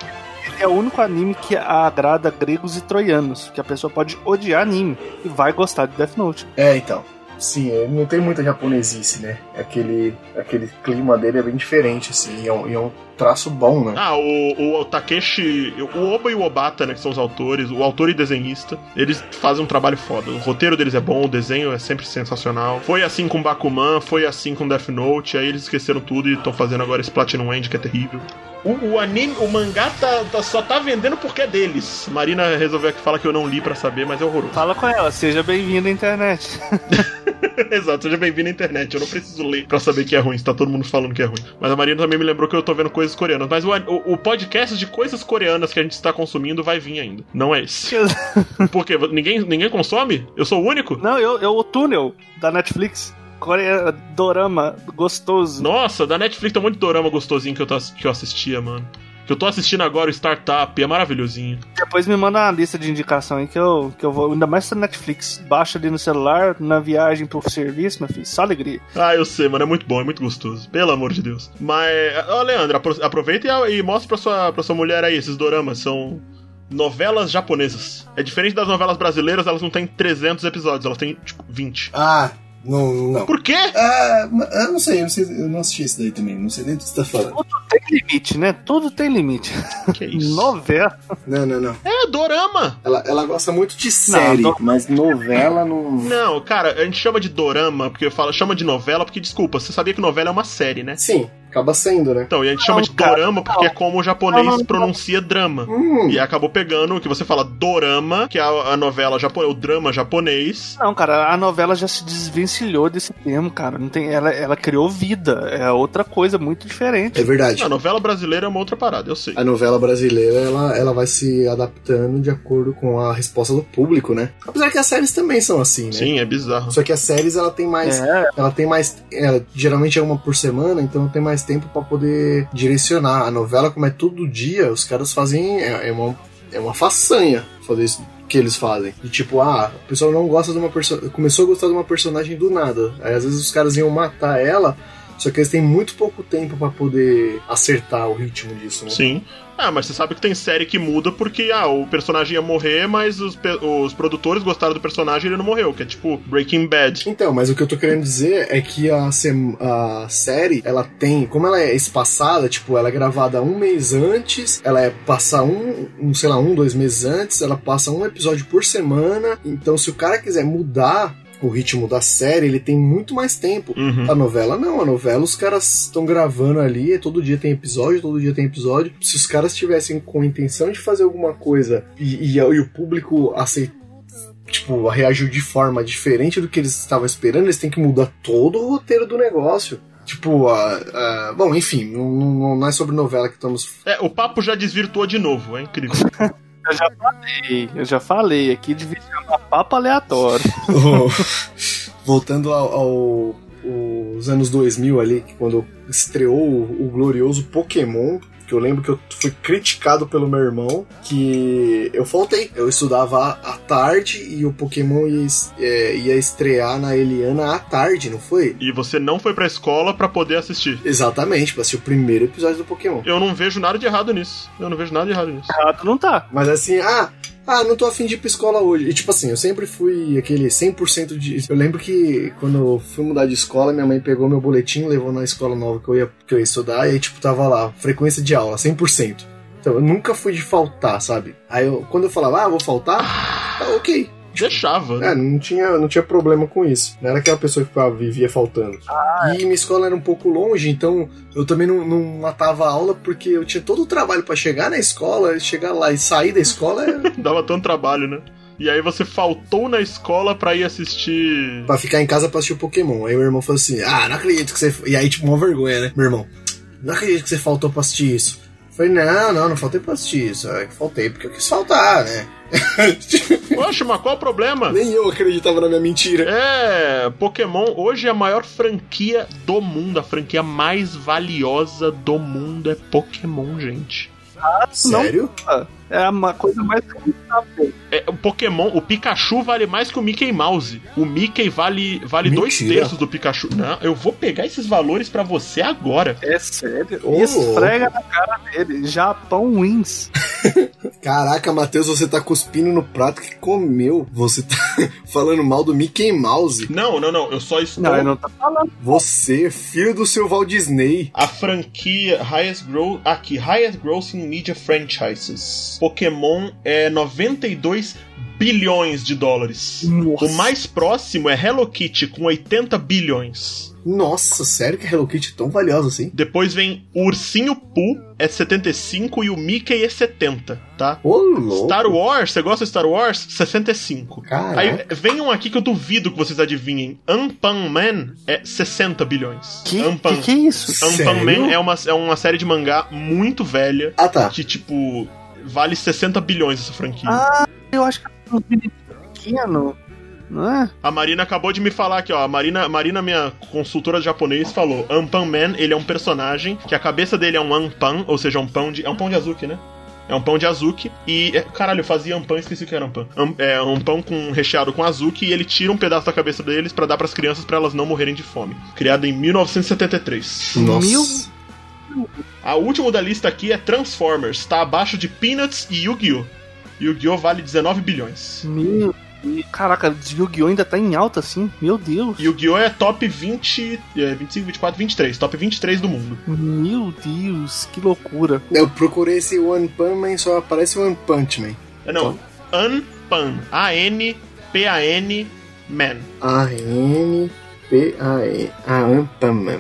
Speaker 2: é o único anime que agrada gregos e troianos, que a pessoa pode odiar anime e vai gostar de Death Note.
Speaker 3: É, então. Sim, é, não tem muita japonesice, né? Aquele, aquele clima dele é bem diferente, assim, e é um, e é um traço bom, né?
Speaker 1: Ah, o, o Takeshi, o Oba e o Obata, né, que são os autores, o autor e desenhista, eles fazem um trabalho foda. O roteiro deles é bom, o desenho é sempre sensacional. Foi assim com Bakuman, foi assim com Death Note, aí eles esqueceram tudo e estão fazendo agora esse Platinum End, que é terrível. O, o anime, o mangá tá, tá- só tá vendendo porque é deles. Marina resolveu aqui falar que eu não li pra saber, mas é horroroso.
Speaker 2: Fala com ela, seja bem-vindo à internet.
Speaker 1: Exato, seja bem-vindo à internet. Eu não preciso ler pra saber que é ruim, se tá todo mundo falando que é ruim. Mas a Marina também me lembrou que eu tô vendo coisas coreanas. Mas o, o, o podcast de coisas coreanas que a gente está consumindo vai vir ainda. Não é esse. Por quê? Ninguém, ninguém consome? Eu sou o único?
Speaker 2: Não, eu, eu o túnel da Netflix. Coreia, dorama, gostoso.
Speaker 1: Nossa, da Netflix tem um monte de dorama gostosinho que eu, que eu assistia, mano. Que eu tô assistindo agora o Startup, é maravilhosinho.
Speaker 2: Depois me manda uma lista de indicação aí que eu, que eu vou. Ainda mais na Netflix. Baixa ali no celular, na viagem pro serviço, meu filho. Só alegria.
Speaker 1: Ah, eu sei, mano, é muito bom, é muito gostoso. Pelo amor de Deus. Mas, ó, Leandro, apro- aproveita e, e mostra pra sua, pra sua mulher aí, esses doramas. São novelas japonesas. É diferente das novelas brasileiras, elas não têm 300 episódios, elas têm, tipo, 20.
Speaker 3: Ah, não, não.
Speaker 1: Por quê?
Speaker 3: Ah, eu não sei, eu não sei, eu não assisti esse daí também, não sei nem do que você tá falando.
Speaker 2: Tudo tem limite, né? Tudo tem limite.
Speaker 1: Que isso?
Speaker 2: Novela.
Speaker 3: Não, não, não.
Speaker 1: É, dorama.
Speaker 3: Ela, ela gosta muito de série,
Speaker 2: Não,
Speaker 3: mas novela não.
Speaker 1: Não, cara, a gente chama de dorama, porque fala, chama de novela, porque, desculpa, você sabia que novela é uma série, né?
Speaker 3: Sim, acaba sendo, né?
Speaker 1: Então, e a gente chama de
Speaker 2: cara,
Speaker 1: dorama porque é como o japonês
Speaker 2: Não, não, não.
Speaker 1: pronuncia drama.
Speaker 3: Hum,
Speaker 1: E acabou pegando o que você fala dorama, que é a, a novela japonesa, o drama japonês.
Speaker 2: Não, cara, a novela já se desvencilhou desse termo, cara. Não tem, ela, ela criou vida. É outra coisa muito diferente.
Speaker 3: é verdade.
Speaker 1: A novela brasileira é uma outra parada, eu sei.
Speaker 3: A novela brasileira, ela, ela vai se adaptando de acordo com a resposta do público, né? Apesar que as séries também são assim, né?
Speaker 1: Sim, é bizarro.
Speaker 3: Só que as séries, ela tem mais...
Speaker 2: É,
Speaker 3: Ela tem mais... Ela, geralmente é uma por semana, então tem mais tempo pra poder direcionar. A novela, como é todo dia, os caras fazem... É, é uma, é uma façanha fazer isso que eles fazem. E tipo, ah, o pessoal não gosta de uma personagem... Começou a gostar de uma personagem do nada. Aí às vezes os caras iam matar ela... Só que eles têm muito pouco tempo pra poder acertar o ritmo disso, né?
Speaker 1: Sim. Ah, mas você sabe que tem série que muda porque, ah, o personagem ia morrer, mas os, os produtores gostaram do personagem e ele não morreu, que é tipo Breaking Bad.
Speaker 3: Então, mas o que eu tô querendo dizer é que a, a série, ela tem, como ela é espaçada, tipo, ela é gravada um mês antes, ela é passa um, um, sei lá, um, dois meses antes, ela passa um episódio por semana. Então, se o cara quiser mudar o ritmo da série, ele tem muito mais tempo.
Speaker 1: Uhum.
Speaker 3: A novela não, a novela os caras estão gravando ali, todo dia tem episódio, todo dia tem episódio. Se os caras tivessem com a intenção de fazer alguma coisa e, e- e o público aceitar tipo, reagiu de forma diferente do que eles estavam esperando, eles têm que mudar todo o roteiro do negócio. Tipo, bom, enfim, não, não- não é sobre novela que estamos.
Speaker 1: É, o papo já desvirtuou de novo, é incrível.
Speaker 2: eu já falei, eu já falei aqui de chamar papo aleatório.
Speaker 3: Voltando ao, ao- os anos 2000 ali, quando estreou o, o glorioso Pokémon, que eu lembro que eu fui criticado pelo meu irmão, que eu faltei. Eu estudava à tarde e o Pokémon ia, é, ia estrear na Eliana à tarde, não foi?
Speaker 1: E você não foi pra escola pra poder assistir.
Speaker 3: Exatamente, pra ser o primeiro episódio do Pokémon.
Speaker 1: Eu não vejo nada de errado nisso. Eu não vejo nada de errado nisso.
Speaker 2: Errado não tá.
Speaker 3: Mas assim, ah, ah, não tô afim de ir pra escola hoje. E tipo assim, eu sempre fui aquele 100% de. Eu lembro que quando eu fui mudar de escola, minha mãe pegou meu boletim, levou na escola nova que eu ia, que eu ia estudar, e aí, tipo, tava lá, frequência de aula, 100%. Então eu nunca fui de faltar, sabe? Aí eu, quando eu falava, ah, vou faltar, tá ok.
Speaker 1: Deixava, né?
Speaker 3: É, não tinha, não tinha problema com isso. Não era aquela pessoa que ficava, vivia faltando. e minha escola era um pouco longe, então eu também não, não matava a aula porque eu tinha todo o trabalho pra chegar na escola, chegar lá e sair da escola é
Speaker 1: Dava tanto trabalho, né? E aí você faltou na escola pra ir assistir.
Speaker 3: pra ficar em casa pra assistir o Pokémon. Aí meu irmão falou assim: Ah, não acredito que você. E aí, tipo, uma vergonha, né? Meu irmão, não acredito que você faltou pra assistir isso. Falei, não, não, não faltei pra assistir isso. É que faltei porque eu quis faltar, né?
Speaker 1: Poxa, mas qual o problema?
Speaker 3: Nem eu acreditava na minha mentira.
Speaker 1: É, Pokémon hoje é a maior franquia do mundo, a franquia mais valiosa do mundo é Pokémon, gente.
Speaker 3: Sério?
Speaker 2: É uma coisa mais.
Speaker 1: É, o Pokémon, o Pikachu vale mais que o Mickey Mouse. O Mickey vale, vale dois terços do Pikachu. Não, eu vou pegar esses valores pra você agora.
Speaker 2: É sério.
Speaker 3: Ô,
Speaker 2: Esfrega na cara dele. Japão wins.
Speaker 3: Caraca, Matheus, você tá cuspindo no prato que comeu. Você tá falando mal do Mickey Mouse.
Speaker 1: Não, não, não. Eu só estou.
Speaker 2: Não, ele não tá falando.
Speaker 3: Você, filho do seu Walt Disney.
Speaker 1: A franquia Highest Grow aqui, Highest Grossing Media Franchises. Pokémon é 92 bilhões de dólares.
Speaker 2: Nossa.
Speaker 1: O mais próximo é Hello Kitty com 80 bilhões.
Speaker 3: Nossa, sério que a Hello Kitty é tão valiosa assim?
Speaker 1: Depois vem o Ursinho Pooh é 75 e o Mickey é 70, tá?
Speaker 3: Ô, louco.
Speaker 1: Star Wars, você gosta de Star Wars? 65.
Speaker 3: Caraca.
Speaker 1: Aí vem um aqui que eu duvido que vocês adivinhem. Unpan Man é 60 bilhões.
Speaker 2: Que, que que é isso?
Speaker 1: Unpan
Speaker 3: Sério?
Speaker 1: Man é uma, é uma série de mangá muito velha
Speaker 3: Ah, tá.
Speaker 1: que, tipo, vale 60 bilhões essa franquia.
Speaker 2: Ah, eu acho que é um pequeno. Não é?
Speaker 1: A Marina acabou de me falar aqui, ó. A Marina, Marina minha consultora de japonês, falou: Unpan Man, ele é um personagem que a cabeça dele é um Unpan, ou seja, um pão de. É um pão de Azuki, né? É um pão de Azuki e. é- Caralho, eu fazia Unpan, esqueci o que era Unpan. Um, é um pão com recheado com Azuki e ele tira um pedaço da cabeça deles pra dar pras crianças pra elas não morrerem de fome. Criado em 1973.
Speaker 3: Nossa.
Speaker 2: Mil-
Speaker 1: A última da lista aqui é Transformers, tá abaixo de Peanuts e Yu-Gi-Oh! Yu-Gi-Oh! vale 19 bilhões.
Speaker 2: Meu Deus. Caraca, Yu-Gi-Oh! ainda tá em alta assim? Meu Deus.
Speaker 1: Yu-Gi-Oh! é top 20, é, 25, 24, 23. Top 23 do mundo.
Speaker 2: Meu Deus, que loucura.
Speaker 3: Eu procurei esse One Punch Man, só aparece One Punch Man.
Speaker 1: É, Não, Unpan. A-N-P-A-N Man.
Speaker 3: A-N-P-A-N. Ah, Ampaman.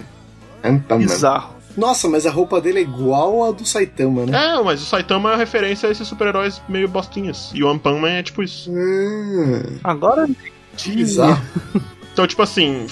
Speaker 3: Ampaman.
Speaker 2: Bizarro.
Speaker 3: Nossa, mas a roupa dele é igual a do Saitama, né?
Speaker 1: É, mas o Saitama é uma referência a esses super-heróis meio bostinhas. E o Man é tipo isso.
Speaker 3: Hum,
Speaker 2: Agora eu entendi.
Speaker 3: bizarro.
Speaker 1: Então, tipo assim.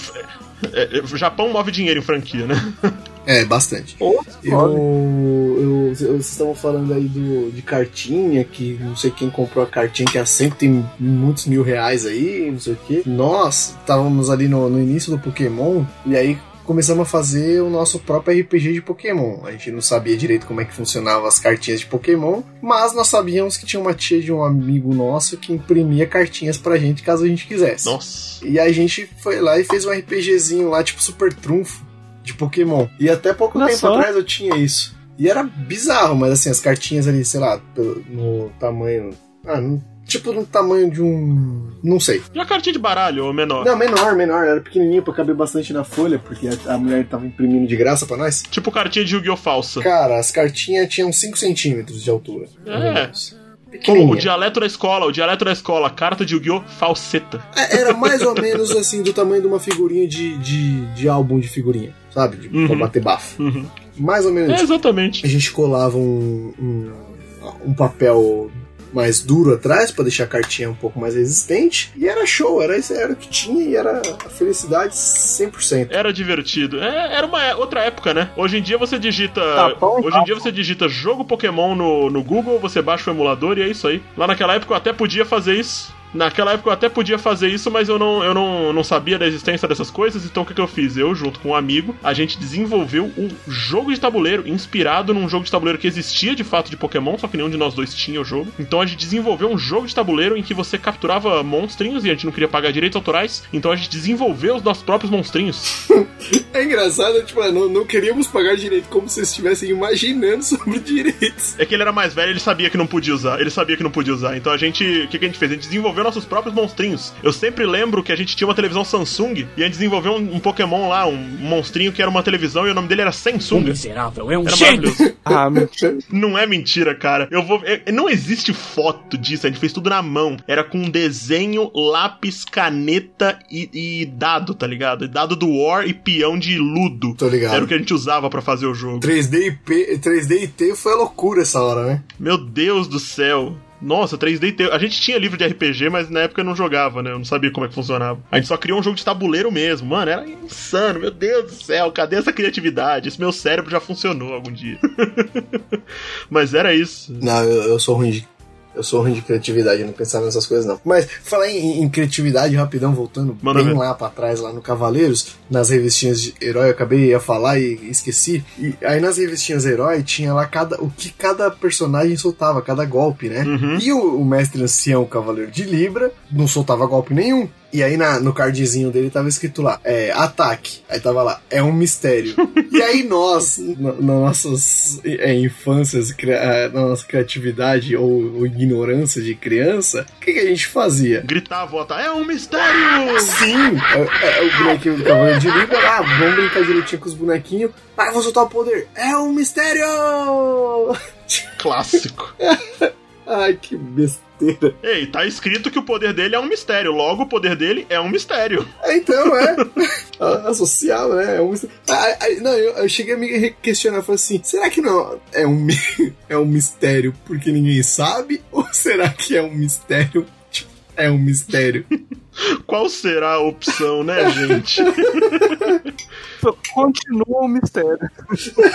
Speaker 1: é, é, o Japão move dinheiro em franquia, né?
Speaker 3: É, bastante.
Speaker 2: Ô,
Speaker 3: Eu, eu, vocês estavam falando aí do, de cartinha, que não sei quem comprou a cartinha, que a sempre tem muitos mil reais aí, não sei o que. Nós estávamos ali no, no início do Pokémon, e aí começamos a fazer o nosso próprio RPG de Pokémon. A gente não sabia direito como é que funcionavam as cartinhas de Pokémon, mas nós sabíamos que tinha uma tia de um amigo nosso que imprimia cartinhas pra gente caso a gente quisesse.
Speaker 1: Nossa.
Speaker 3: E a gente foi lá e fez um RPGzinho lá, tipo Super Trunfo, de Pokémon. E até pouco
Speaker 2: Olha
Speaker 3: tempo
Speaker 2: só.
Speaker 3: atrás eu tinha isso. E era bizarro, mas assim, as cartinhas ali, sei lá, no tamanho. Ah, no- tipo no tamanho de um. Não sei.
Speaker 1: E a cartinha de baralho, ou menor?
Speaker 3: Não, menor, menor. Era pequenininho pra caber bastante na folha, porque a, a mulher tava imprimindo de graça pra nós.
Speaker 1: Tipo cartinha de Yu-Gi-Oh! falsa.
Speaker 3: Cara, as cartinhas tinham 5 centímetros de altura.
Speaker 1: É. Como o dialeto da escola, o dialeto da escola, carta de Yu-Gi-Oh! falseta.
Speaker 3: É, Era mais ou menos assim, do tamanho de uma figurinha de, de, de álbum de figurinha, sabe? De, Pra
Speaker 1: Uhum.
Speaker 3: bater bafo.
Speaker 1: Uhum.
Speaker 3: Mais ou menos
Speaker 1: É, exatamente.
Speaker 3: A gente colava um, um, um papel mais duro atrás pra deixar a cartinha um pouco mais resistente. E era show, era, isso era o que tinha e era a felicidade 100%.
Speaker 1: Era divertido. É, era uma outra época, né? Hoje em dia você digita.
Speaker 2: Tá bom,
Speaker 1: hoje
Speaker 2: tá
Speaker 1: em dia você digita jogo Pokémon no, no Google, você baixa o emulador e é isso aí. Lá naquela época eu até podia fazer isso. Naquela época eu até podia fazer isso, mas eu não, eu não, não sabia da existência dessas coisas, então o que, que eu fiz? Eu, junto com um amigo, a gente desenvolveu um jogo de tabuleiro inspirado num jogo de tabuleiro que existia de fato de Pokémon, só que nenhum de nós dois tinha o jogo. Então a gente desenvolveu um jogo de tabuleiro em que você capturava monstrinhos e a gente não queria pagar direitos autorais, então a gente desenvolveu os nossos próprios monstrinhos.
Speaker 3: É engraçado, tipo, não, não queríamos pagar direito como se estivessem imaginando sobre direitos.
Speaker 1: É que ele era mais velho, ele sabia que não podia usar. Ele sabia que não podia usar. Então a gente. O que, que a gente fez? A gente desenvolveu nossos próprios monstrinhos. Eu sempre lembro que a gente tinha uma televisão Samsung e a gente desenvolveu um, um Pokémon lá, um monstrinho que era uma televisão e o nome dele era Samsung.
Speaker 8: Miserável, é um
Speaker 1: Era
Speaker 8: gênio.
Speaker 2: Ah, mentira.
Speaker 1: Não é mentira, cara. Eu vou. é- não existe foto disso, a gente fez tudo na mão. Era com desenho, lápis, caneta e, e dado, tá ligado? Dado do War e peão de ludo.
Speaker 3: Tô ligado.
Speaker 1: Era o que a gente usava pra fazer o jogo.
Speaker 3: 3D e, P, 3D e T foi a loucura essa hora, né?
Speaker 1: Meu Deus do céu. Nossa, 3D. te- A gente tinha livro de RPG, mas na época eu não jogava, né? Eu não sabia como é que funcionava. A gente só criou um jogo de tabuleiro mesmo. Mano, era insano. Meu Deus do céu, cadê essa criatividade? Esse meu cérebro já funcionou algum dia. mas era isso.
Speaker 3: Não, eu, eu sou ruim de. Eu sou ruim de criatividade, eu não pensava nessas coisas, não. Mas, falar em, em criatividade, rapidão, voltando
Speaker 1: Manda
Speaker 3: bem
Speaker 1: ver.
Speaker 3: lá pra trás, lá no Cavaleiros, nas revistinhas de herói, eu acabei de falar e esqueci. E aí nas revistinhas herói tinha lá cada, o que cada personagem soltava, cada golpe, né?
Speaker 1: Uhum.
Speaker 3: E o, o mestre ancião, o Cavaleiro de Libra, não soltava golpe nenhum. E aí na- no cardzinho dele tava escrito lá, é, ataque. Aí tava lá, é um mistério. e aí nós, na- nas nossas é, infâncias, eh, na nossa criatividade ou, ou ignorância de criança, o que, que a gente fazia?
Speaker 1: Gritava, tá, é um mistério!
Speaker 3: Sim, é, é o bonequinho do Cavaleiro de Libra, ah, vamos brincar direitinho com os bonequinhos. Ah, vou soltar o poder. É um mistério!
Speaker 1: Clássico.
Speaker 3: Ai, que besteira.
Speaker 1: Ei, tá escrito que o poder dele é um mistério. Logo, o poder dele é um mistério.
Speaker 3: É, Então, é. Associado, né? É um, mistério. Ah, ah, não, eu, eu cheguei a me questionar, falei assim, será que não é um, é um mistério porque ninguém sabe? Ou será que é um mistério, tipo, é um mistério?
Speaker 1: Qual será a opção, né, gente?
Speaker 2: Continua o mistério.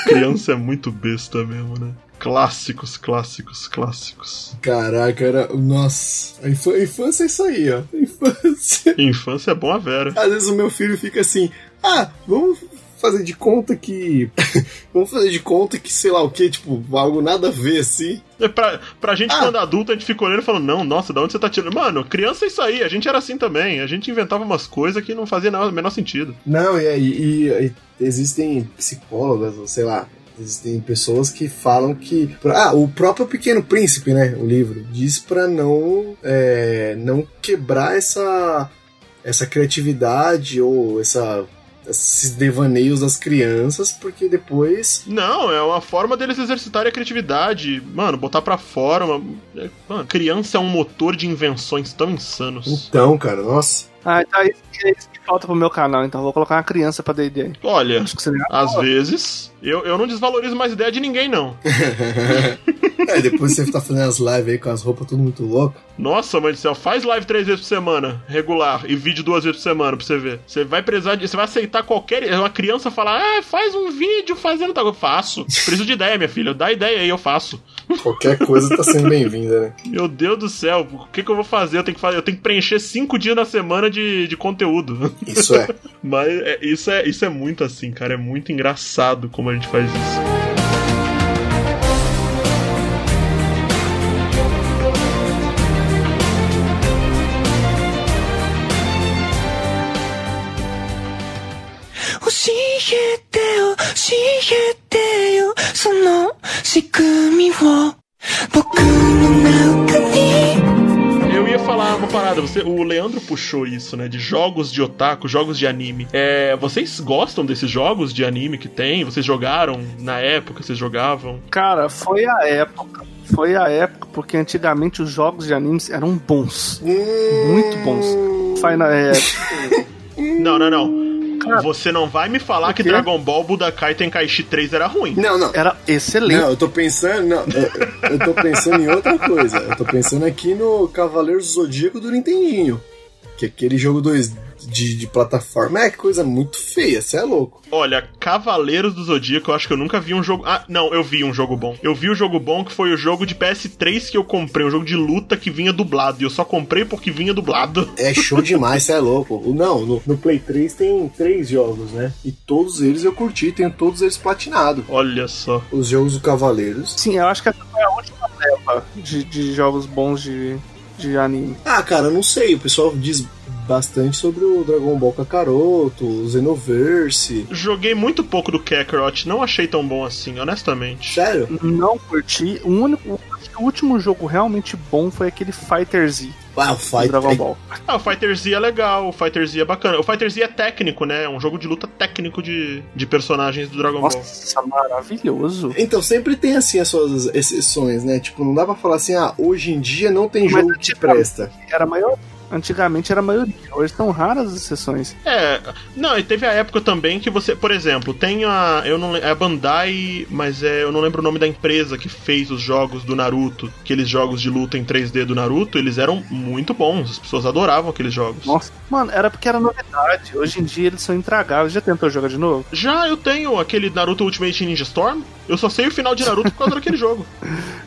Speaker 1: Criança é muito besta mesmo, né? Clássicos, clássicos, clássicos.
Speaker 3: Caraca, era... Nossa, a infância, é isso aí, ó. Infância...
Speaker 1: Infância é bom a vera.
Speaker 3: Às vezes o meu filho fica assim, ah, vamos fazer de conta que... vamos fazer de conta que, sei lá o que, tipo, algo nada a ver, assim.
Speaker 1: É Pra, pra gente,
Speaker 3: Ah.
Speaker 1: quando adulto, a gente fica olhando e falando, não, nossa, da onde você tá tirando? Mano, criança é isso aí, a gente era assim também. A gente inventava umas coisas que não fazia nada, o menor sentido.
Speaker 3: Não, e, e- e existem psicólogas, sei lá, existem pessoas que falam que. Ah, o próprio Pequeno Príncipe, né? O livro, diz pra não, é, não quebrar essa, essa criatividade ou essa, esses devaneios das crianças, porque depois.
Speaker 1: Não, é uma forma deles exercitarem a criatividade. Mano, botar pra fora. Uma... é, Mano, criança é um motor de invenções tão insanos.
Speaker 3: Então, cara, nossa.
Speaker 2: Ah, tá, isso, é isso que falta pro meu canal, então vou colocar uma criança pra D&D. aí.
Speaker 1: Olha,
Speaker 2: Acho que seria
Speaker 1: às vezes, eu, eu não desvalorizo mais ideia de ninguém, não.
Speaker 3: é, depois você tá fazendo as lives aí com as roupas tudo muito louco.
Speaker 1: Nossa, mãe do céu, faz live três vezes por semana, regular, e vídeo duas vezes por semana pra você ver. Você vai precisar de. Você vai aceitar qualquer. Uma criança falar, ah, faz um vídeo fazendo tal. Eu faço. Preciso de ideia, minha filha. Dá ideia aí, eu faço.
Speaker 3: Qualquer coisa tá sendo bem-vinda, né?
Speaker 1: Meu Deus do céu, o que, que eu vou fazer? Eu tenho que fazer, eu tenho que preencher cinco dias na semana de, de conteúdo.
Speaker 3: Isso é.
Speaker 1: Mas é- isso, é, isso é muito assim, cara. É muito engraçado como a gente faz isso. Eu ia falar uma parada, você, o Leandro puxou isso, né? De jogos de otaku, jogos de anime. É, vocês gostam desses jogos de anime que tem? Vocês jogaram na época? Vocês jogavam?
Speaker 2: Cara, foi a época. Foi a época, porque antigamente os jogos de animes eram bons. Muito bons. Final, é,
Speaker 1: Não, não, não.
Speaker 2: Cara,
Speaker 1: Você não vai me falar que? Dragon Ball Budokai Tenkaichi 3 era ruim.
Speaker 3: Não, não.
Speaker 2: era excelente.
Speaker 3: Não, eu tô pensando. Não, eu, eu tô pensando em outra coisa. Eu tô pensando aqui no Cavaleiros do Zodíaco do Nintendinho. Que é aquele jogo 2 de, de plataforma. É coisa muito feia, você é louco.
Speaker 1: Olha, Cavaleiros do Zodíaco, eu acho que eu nunca vi um jogo. Ah, não, eu vi um jogo bom. Eu vi o jogo bom que foi o jogo de PS3 que eu comprei, um jogo de luta que vinha dublado. E eu só comprei porque vinha dublado.
Speaker 3: É show demais, você é louco. Não, no, no Play 3 tem três jogos, né? E todos eles eu curti, tenho todos eles platinados.
Speaker 1: Olha só.
Speaker 3: Os jogos do Cavaleiros.
Speaker 2: Sim, eu acho que essa foi a última leva de, de jogos bons de, de anime.
Speaker 3: Ah, cara, eu não sei. O pessoal diz bastante sobre o Dragon Ball Kakaroto, o Xenoverse.
Speaker 1: Joguei muito pouco do Kakarot, não achei tão bom assim, honestamente.
Speaker 3: Sério?
Speaker 2: Não curti. O único. acho que O último jogo realmente bom foi aquele Fighter Z
Speaker 3: Ah, o
Speaker 2: do
Speaker 3: Fight.
Speaker 2: Dragon Ball.
Speaker 1: Ah, o Fighter Z é legal, o Fighter Z é bacana. O Fighter Z é técnico, né? É um jogo de luta técnico de, de personagens do Dragon Ball.
Speaker 2: Nossa, maravilhoso.
Speaker 3: Então, sempre tem assim as suas exceções, né? Tipo, não dá pra falar assim, ah, hoje em dia não tem
Speaker 2: Mas
Speaker 3: jogo que
Speaker 2: antigamente-
Speaker 3: presta.
Speaker 2: Era a maior. Antigamente era a maioria, hoje são raras as exceções.
Speaker 1: É, não, e teve a época também que você, por exemplo, tem a. Eu não, é a Bandai, mas é, eu não lembro o nome da empresa que fez os jogos do Naruto. Aqueles jogos de luta em 3D do Naruto, eles eram muito bons. As pessoas adoravam aqueles jogos.
Speaker 2: Nossa, mano, era porque era novidade. Hoje em dia eles são intragáveis. Já tentou jogar de novo?
Speaker 1: Já eu tenho aquele Naruto Ultimate Ninja Storm. Eu só sei o final de Naruto por causa daquele jogo.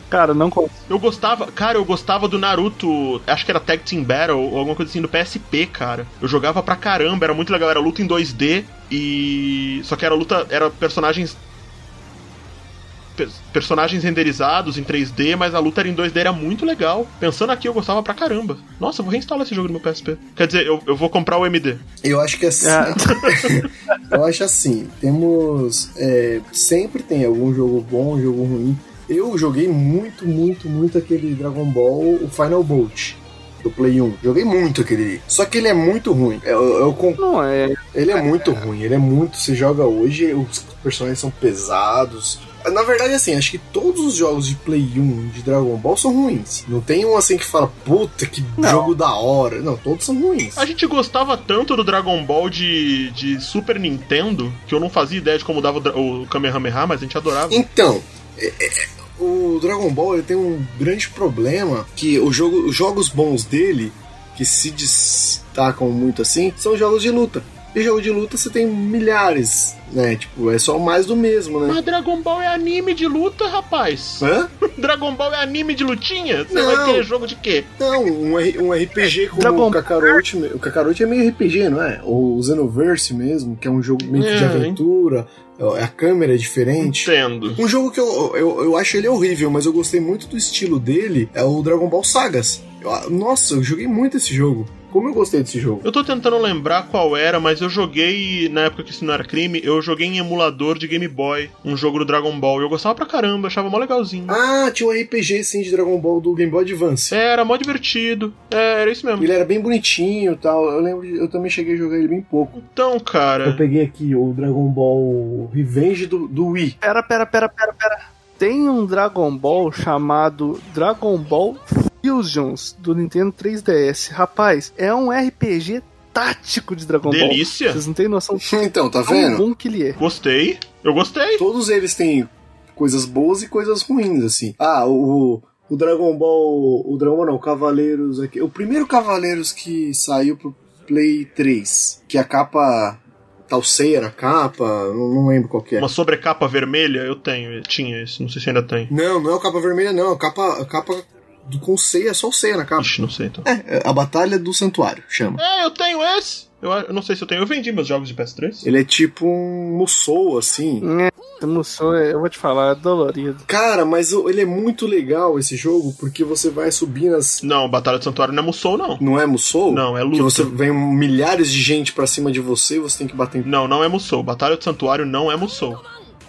Speaker 2: Cara, não consigo.
Speaker 1: Eu gostava, cara, eu gostava do Naruto, acho que era Tag Team Battle ou alguma coisa assim do PSP, cara. Eu jogava pra caramba, era muito legal, era luta em 2D e só que era luta, era personagens pe- personagens renderizados em 3D, mas a luta era em 2D, era muito legal. Pensando aqui, eu gostava pra caramba. Nossa, eu vou reinstalar esse jogo no meu PSP. Quer dizer, eu, eu vou comprar o MD.
Speaker 3: Eu acho que assim.
Speaker 2: Ah.
Speaker 3: eu acho assim, temos. é, sempre tem algum jogo bom, um jogo ruim. Eu joguei muito, muito, muito aquele Dragon Ball, o Final Bolt. Do Play 1. Joguei muito aquele. Só que ele é muito ruim. Eu, eu con-
Speaker 2: Não, é.
Speaker 3: Ele é muito ruim, ele é muito. Você joga hoje, os personagens são pesados. Na verdade, assim, acho que todos os jogos de Play 1 de Dragon Ball são ruins. Não tem um assim que fala, puta, que
Speaker 2: Não.
Speaker 3: jogo da hora. Não, todos são ruins.
Speaker 1: A gente gostava tanto do Dragon Ball de, de Super Nintendo que eu não fazia ideia de como dava o, o Kamehameha, mas a gente adorava.
Speaker 3: Então, é- é- o Dragon Ball ele tem um grande problema que o jogo, os jogos bons dele, que se destacam muito assim, são jogos de luta. E jogo de luta você tem milhares, né? Tipo, é só mais do mesmo, né?
Speaker 1: Mas Dragon Ball é anime de luta, rapaz.
Speaker 3: Hã?
Speaker 1: Dragon Ball é anime de lutinha? Você
Speaker 3: Não.
Speaker 1: vai querer jogo de quê?
Speaker 3: Não, um, R- um RPG como
Speaker 2: Dragon
Speaker 3: o Kakarot. O Kakarot é meio RPG, não é? Ou o Xenoverse mesmo, que é um jogo meio que de
Speaker 1: É,
Speaker 3: aventura. A câmera é diferente.
Speaker 1: Entendo.
Speaker 3: Um jogo que eu, eu, eu acho ele horrível, mas eu gostei muito do estilo dele, é o Dragon Ball Sagas. Eu- nossa, eu joguei muito esse jogo. Como eu gostei desse jogo.
Speaker 1: Eu tô tentando lembrar qual era, mas eu joguei, na época que isso não era crime, eu joguei em emulador de Game Boy, um jogo do Dragon Ball. E eu gostava pra caramba, achava mó legalzinho.
Speaker 3: Ah, tinha um RPG sim de Dragon Ball do Game Boy Advance.
Speaker 1: É, era mó divertido. É, era isso mesmo.
Speaker 3: Ele era bem bonitinho e tal. Eu lembro, eu também cheguei a jogar ele bem pouco.
Speaker 1: Então,
Speaker 3: Eu
Speaker 1: cara.
Speaker 3: peguei aqui o Dragon Ball Revenge do, do Wii.
Speaker 2: Pera, pera, pera, pera, pera. Tem um Dragon Ball chamado Dragon Ball Fusions do Nintendo 3DS. Rapaz, é um RPG tático de Dragon Ball.
Speaker 1: Delícia.
Speaker 2: Vocês não têm noção
Speaker 3: Então, tá vendo?
Speaker 2: bom que ele é.
Speaker 1: Gostei. Eu gostei.
Speaker 3: Todos eles têm coisas boas e coisas ruins, assim. Ah, o, o Dragon Ball. O Dragon Ball não, o Cavaleiros aqui. O primeiro Cavaleiros que saiu pro Play 3, que a capa. Talceia na capa, não, não lembro qual que é.
Speaker 1: Uma sobrecapa vermelha, eu tenho. eu Tinha esse, não sei se ainda tem.
Speaker 3: Não, não é o capa vermelha, não. A capa, capa do, com ceia, só o ceia na capa.
Speaker 1: Ixi, não sei então.
Speaker 3: É, a Batalha do Santuário, chama.
Speaker 1: É, eu tenho esse. Eu, eu não sei se eu tenho. Eu vendi meus jogos de PS3.
Speaker 3: Ele é tipo um Musou, assim.
Speaker 2: É, Musou, é- eu vou te falar, é dolorido.
Speaker 3: Cara, mas ele é muito legal esse jogo, porque você vai subir nas.
Speaker 1: Não, Batalha do Santuário não é Musou, não.
Speaker 3: Não é Musou?
Speaker 1: Não, é
Speaker 3: Que
Speaker 1: luta.
Speaker 3: você vem milhares de gente pra cima de você e você tem que bater em.
Speaker 1: Não, não é Musou. Batalha do Santuário não é Musou.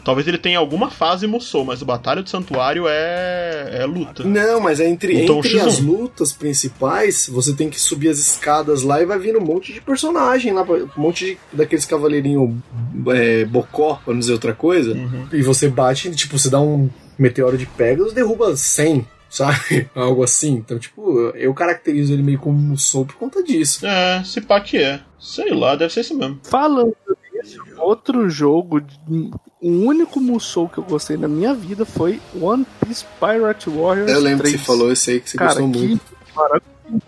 Speaker 1: Talvez ele tenha alguma fase Musou, mas o Batalha do Santuário é, é luta.
Speaker 3: Não, mas é entre,
Speaker 1: Então,
Speaker 3: entre
Speaker 1: X1.
Speaker 3: as lutas principais, você tem que subir as escadas lá e vai vindo um monte de personagem lá, um monte de, daqueles cavaleirinhos é, bocó, pra não dizer outra coisa.
Speaker 1: Uhum.
Speaker 3: E você bate, tipo, você dá um meteoro de Pegasus, derruba 100, sabe? Algo assim. Então, tipo, eu caracterizo ele meio como soul por conta disso.
Speaker 1: É, se pá que é. Sei lá, deve ser isso mesmo.
Speaker 2: Falando nisso, outro jogo, de- o único Musou que eu gostei na minha vida foi One Piece Pirate Warriors
Speaker 3: Eu lembro
Speaker 2: 3.
Speaker 3: que você falou esse aí que você
Speaker 2: Cara,
Speaker 3: gostou
Speaker 2: que
Speaker 3: muito.
Speaker 2: maravilhoso,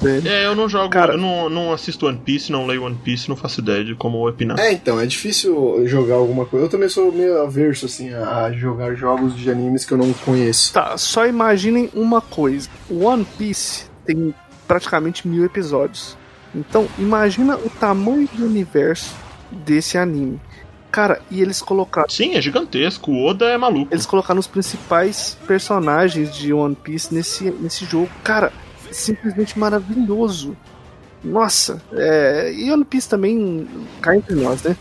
Speaker 2: velho.
Speaker 1: É, eu não jogo,
Speaker 2: Cara-
Speaker 1: eu não, não assisto One Piece, não leio One Piece, não faço ideia de como opinar.
Speaker 3: É, então, é difícil jogar alguma coisa. Eu também sou meio averso, assim, a a jogar jogos de animes que eu não conheço.
Speaker 2: Tá, só imaginem uma coisa. One Piece tem praticamente mil episódios. Então, imagina o tamanho do universo desse anime. Cara, e eles colocaram.
Speaker 1: Sim, é gigantesco. O Oda é maluco.
Speaker 2: Eles colocaram os principais personagens de One Piece nesse, nesse jogo. Cara, simplesmente maravilhoso. Nossa, é, e One Piece também cai entre nós, né?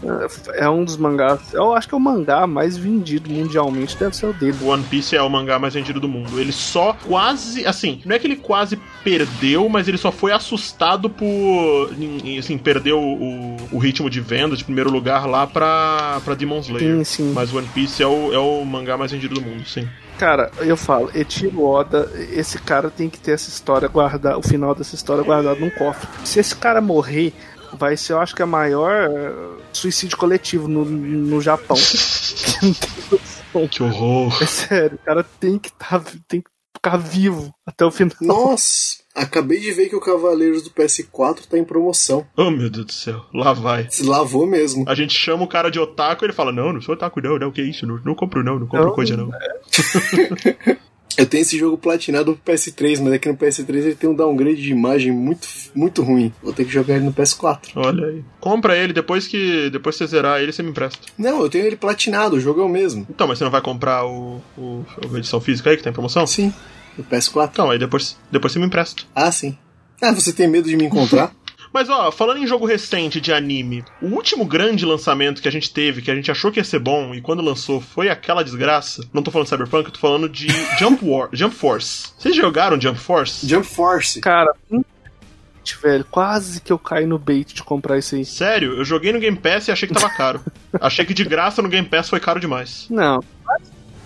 Speaker 2: É um dos mangás. Eu acho que é o mangá mais vendido mundialmente, deve ser o dele.
Speaker 1: One Piece é o mangá mais vendido do mundo. Ele só quase. Assim, não é que ele quase perdeu, mas ele só foi assustado por. Assim, perdeu o, o ritmo de venda de primeiro lugar lá pra, pra Demon Slayer.
Speaker 2: Sim, sim.
Speaker 1: Mas o One Piece é o, é o mangá mais vendido do mundo, sim.
Speaker 2: Cara, eu falo, Etiro Oda, esse cara tem que ter essa história guardada, o final dessa história guardado num cofre. Se esse cara morrer, vai ser, eu acho que a maior eh, suicídio coletivo no, no Japão.
Speaker 1: Que horror.
Speaker 2: É sério, o cara tem que tá, tem que ficar vivo até o final.
Speaker 3: Nossa, acabei de ver que o Cavaleiros do PS4 tá em promoção.
Speaker 1: Oh, meu Deus do céu. Lá vai.
Speaker 3: Se lavou mesmo.
Speaker 1: A gente chama o cara de otaku e ele fala: Não, não sou otaku, não, não, que isso? Não, não compro, não, não compro
Speaker 2: Não,
Speaker 1: coisa, não.
Speaker 3: Eu tenho esse jogo platinado pro PS3, mas é que no PS3 ele tem um downgrade de imagem muito, muito ruim. Vou ter que jogar ele no PS4.
Speaker 1: Olha aí. Compra ele, depois que depois que você zerar ele, você me empresta.
Speaker 3: Não, eu tenho ele platinado, o jogo é o mesmo.
Speaker 1: Então, mas você não vai comprar o, o a edição física aí que tá em promoção?
Speaker 3: Sim, no PS4.
Speaker 1: Então, aí depois, depois você me empresta.
Speaker 3: Ah, sim. Ah, você tem medo de me encontrar?
Speaker 1: Mas ó, falando em jogo recente de anime, o último grande lançamento que a gente teve, que a gente achou que ia ser bom, e quando lançou foi aquela desgraça. Não tô falando de Cyberpunk, eu tô falando de Jump, War, Jump Force. Vocês jogaram Jump Force?
Speaker 3: Jump Force.
Speaker 2: Cara, velho, quase que eu caí no bait de comprar isso aí.
Speaker 1: Sério, eu joguei no Game Pass e achei que tava caro. achei que de graça no Game Pass foi caro demais.
Speaker 2: Não,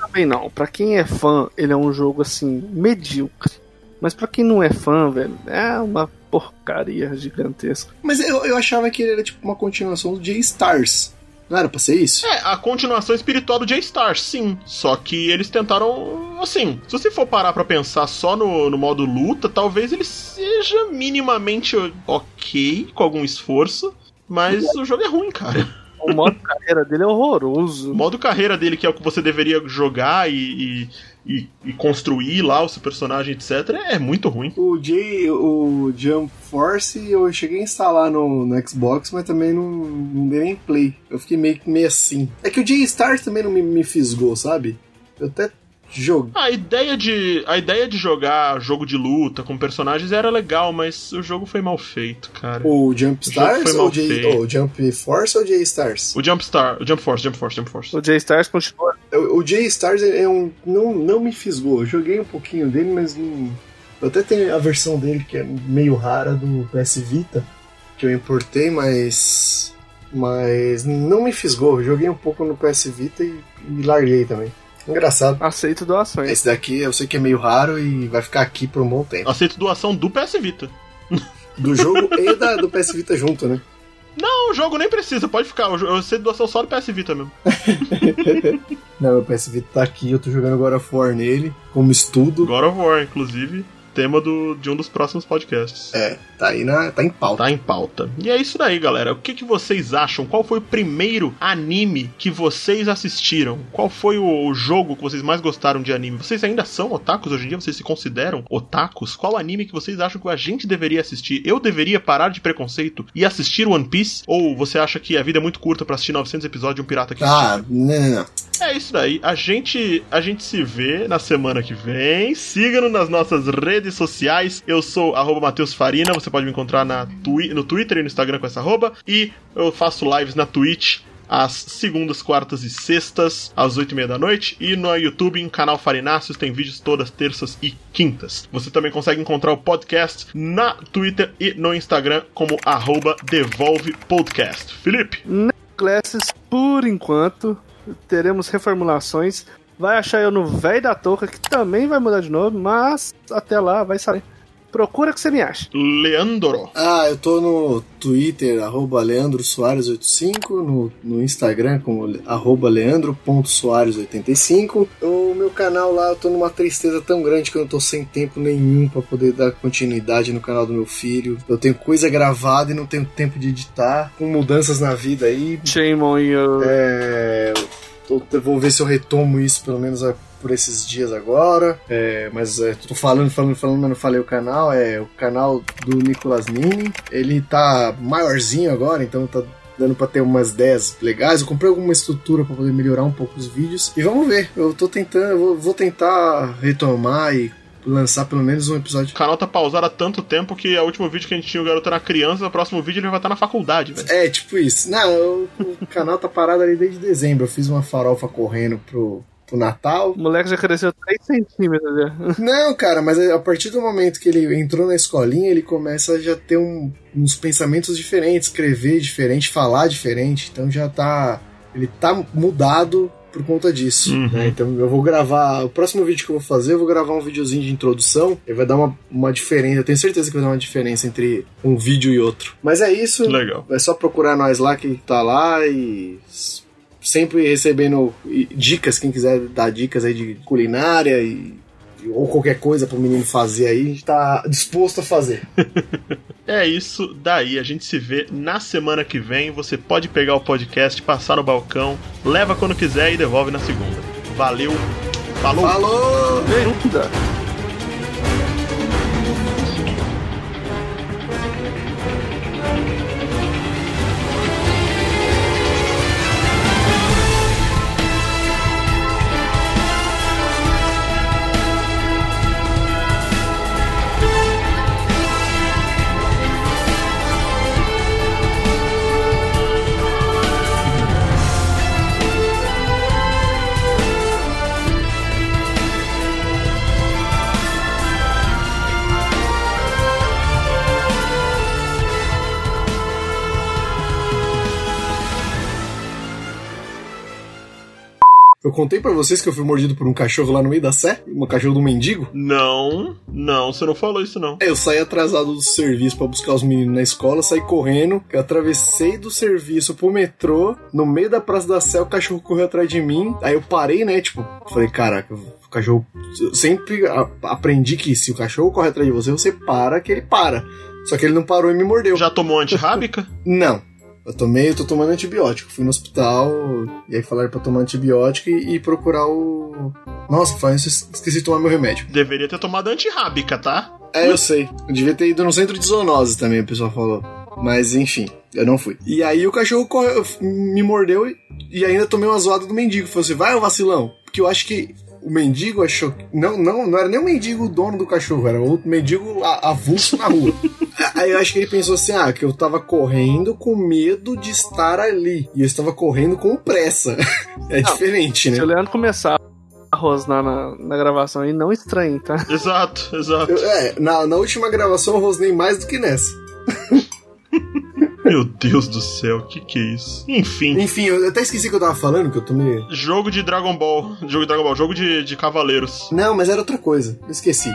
Speaker 2: também não. Pra quem é fã, ele é um jogo assim, medíocre. Mas pra quem não é fã, velho, é uma porcaria gigantesca.
Speaker 3: Mas eu, eu achava que ele era tipo uma continuação do J-Stars. Não era pra ser isso?
Speaker 1: É, a continuação espiritual do J-Stars, sim. Só que eles tentaram. Assim, se você for parar pra pensar só no, no modo luta, talvez ele seja minimamente ok, com algum esforço. Mas o jogo é ruim, cara.
Speaker 2: O modo carreira dele é horroroso.
Speaker 1: O modo carreira dele, que é o que você deveria jogar e, e, e- e construir lá o seu personagem, etc., é muito ruim.
Speaker 3: O J, o Jump Force eu cheguei a instalar no, no Xbox, mas também não, não dei nem play. Eu fiquei meio, meio assim. É que o J-Stars também não me, me fisgou, sabe? Eu até jogo.
Speaker 1: A ideia de a ideia de jogar jogo de luta com personagens era legal, mas o jogo foi mal feito, cara.
Speaker 3: O Jump
Speaker 1: O
Speaker 3: Stars
Speaker 1: foi
Speaker 3: ou
Speaker 1: mal
Speaker 3: o J, Jump Force ou J-Stars?
Speaker 1: O Jump Star, o Jump Force, Jump Force, Jump Force.
Speaker 2: O J-Stars continua.
Speaker 3: O, o J-Stars é um. Não, não me fisgou. Eu joguei um pouquinho dele, mas não. Eu até tenho a versão dele que é meio rara do PS Vita, que eu importei, mas. Mas não me fisgou. Eu joguei um pouco no PS Vita e, e larguei também. Engraçado.
Speaker 2: Aceito doações.
Speaker 3: Esse daqui eu sei que é meio raro e vai ficar aqui por um bom tempo.
Speaker 1: Aceito doação do PS Vita.
Speaker 3: Do jogo e da, do PS Vita junto, né?
Speaker 1: Não, o jogo nem precisa, pode ficar. Eu aceito doação só do PS Vita mesmo.
Speaker 3: Não, meu PS Vita tá aqui, eu tô jogando God of War nele, como estudo.
Speaker 1: God of War, inclusive, tema do, de um dos próximos podcasts.
Speaker 3: É, tá aí na. tá em pauta.
Speaker 1: Tá em pauta. E é isso daí, galera. O que, que vocês acham? Qual foi o primeiro anime que vocês assistiram? Qual foi o, o jogo que vocês mais gostaram de anime? Vocês ainda são otakus hoje em dia? Vocês se consideram otakus? Qual anime que vocês acham que a gente deveria assistir? Eu deveria parar de preconceito e assistir One Piece? Ou você acha que a vida é muito curta pra assistir 900 episódios de um pirata que
Speaker 3: Ah, não, não, não.
Speaker 1: É isso daí. A gente, a gente se vê na semana que vem. Siga-nos nas nossas redes sociais. Eu sou arroba Matheus Farina. Você pode me encontrar na twi no Twitter e no Instagram com essa arroba. E eu faço lives na Twitch às segundas, quartas e sextas, às oito e meia da noite. E no YouTube, em canal Farináceos, tem vídeos todas terças e quintas. Você também consegue encontrar o podcast na Twitter e no Instagram como arroba Devolve Podcast. Felipe,
Speaker 2: Classes, por enquanto, teremos reformulações. Vai achar eu no Véi da Touca, que também vai mudar de novo, mas até lá vai saber. Procura que você me acha.
Speaker 1: Leandro.
Speaker 3: Ah, eu tô no Twitter, arroba Leandro Soares85, no, no Instagram como arroba leandro.soares85. O meu canal lá, eu tô numa tristeza tão grande que eu não tô sem tempo nenhum pra poder dar continuidade no canal do meu filho. Eu tenho coisa gravada e não tenho tempo de editar, com mudanças na vida aí.
Speaker 2: Shame on you.
Speaker 3: É, eu vou ver se eu retomo isso pelo menos é, por esses dias agora. É, mas é, tô falando, falando, falando, mas não falei o canal. É o canal do Nicolas Nini. Ele tá maiorzinho agora, então tá dando pra ter umas 10 legais. Eu comprei alguma estrutura pra poder melhorar um pouco os vídeos. E vamos ver. Eu tô tentando, eu vou, vou tentar retomar e lançar pelo menos um episódio.
Speaker 1: O canal tá pausado há tanto tempo que o último vídeo que a gente tinha o garoto era criança, o próximo vídeo ele vai estar na faculdade, velho.
Speaker 3: É, tipo isso. Não, eu- o canal tá parado ali desde dezembro. Eu fiz uma farofa correndo pro, pro Natal.
Speaker 2: O moleque já cresceu 3 centímetros. Já.
Speaker 3: Não, cara, mas a partir do momento que ele entrou na escolinha, ele começa a já ter um- uns pensamentos diferentes, escrever diferente, falar diferente. Então já tá. Ele tá mudado por conta disso.
Speaker 1: Uhum.
Speaker 3: né? Então eu vou gravar. O próximo vídeo que eu vou fazer, eu vou gravar um videozinho de introdução. E vai dar uma, uma diferença. Eu tenho certeza que vai dar uma diferença entre um vídeo e outro. Mas é isso.
Speaker 1: Legal.
Speaker 3: É só procurar nós lá que tá lá e sempre recebendo dicas, quem quiser dar dicas aí de culinária e ou qualquer coisa pro menino fazer aí, a gente tá disposto a fazer.
Speaker 1: É isso daí. A gente se vê na semana que vem. Você pode pegar o podcast, passar no balcão, leva quando quiser e devolve na segunda. Valeu. Falou.
Speaker 3: Falou! Contei pra vocês que eu fui mordido por um cachorro lá no meio da sé, um cachorro do mendigo.
Speaker 1: Não, não, você não falou isso não.
Speaker 3: Eu saí atrasado do serviço pra buscar os meninos na escola, saí correndo, eu atravessei do serviço pro metrô, no meio da Praça da Sé, o cachorro correu atrás de mim, aí eu parei, né, tipo, falei, caraca, o cachorro... Eu sempre aprendi que se o cachorro corre atrás de você, você para que ele para. Só que ele não parou e me mordeu.
Speaker 1: Já tomou antirrábica?
Speaker 3: Não. Eu tomei, eu tô tomando antibiótico. Fui no hospital, e aí falaram pra tomar antibiótico e, e procurar o... Nossa, isso, esqueci de tomar meu remédio.
Speaker 1: Deveria ter tomado antirrábica, tá?
Speaker 3: É, eu sei. Eu devia ter ido no centro de zoonose também, o pessoal falou. Mas enfim, eu não fui. E aí o cachorro correu, me mordeu e, e ainda tomei uma zoada do mendigo. Falei assim, vai, ô vacilão. Porque eu acho que o mendigo achou. que- Não, não, não era nem o mendigo o dono do cachorro, era outro mendigo avulso na rua. Aí eu acho que ele pensou assim: ah, que eu tava correndo com medo de estar ali. E eu estava correndo com pressa. É diferente,
Speaker 2: Se
Speaker 3: né?
Speaker 2: o Leandro começar a rosnar na, na gravação aí, não estranhe, tá?
Speaker 1: Exato, exato.
Speaker 3: Eu- é, na, na última gravação eu rosnei mais do que nessa.
Speaker 1: Meu Deus do céu, que que é isso? Enfim,
Speaker 3: Enfim, eu até esqueci o que eu tava falando, que eu tomei.
Speaker 1: jogo de Dragon Ball. Jogo de Dragon Ball, jogo de, de cavaleiros.
Speaker 3: Não, mas era outra coisa. Eu esqueci.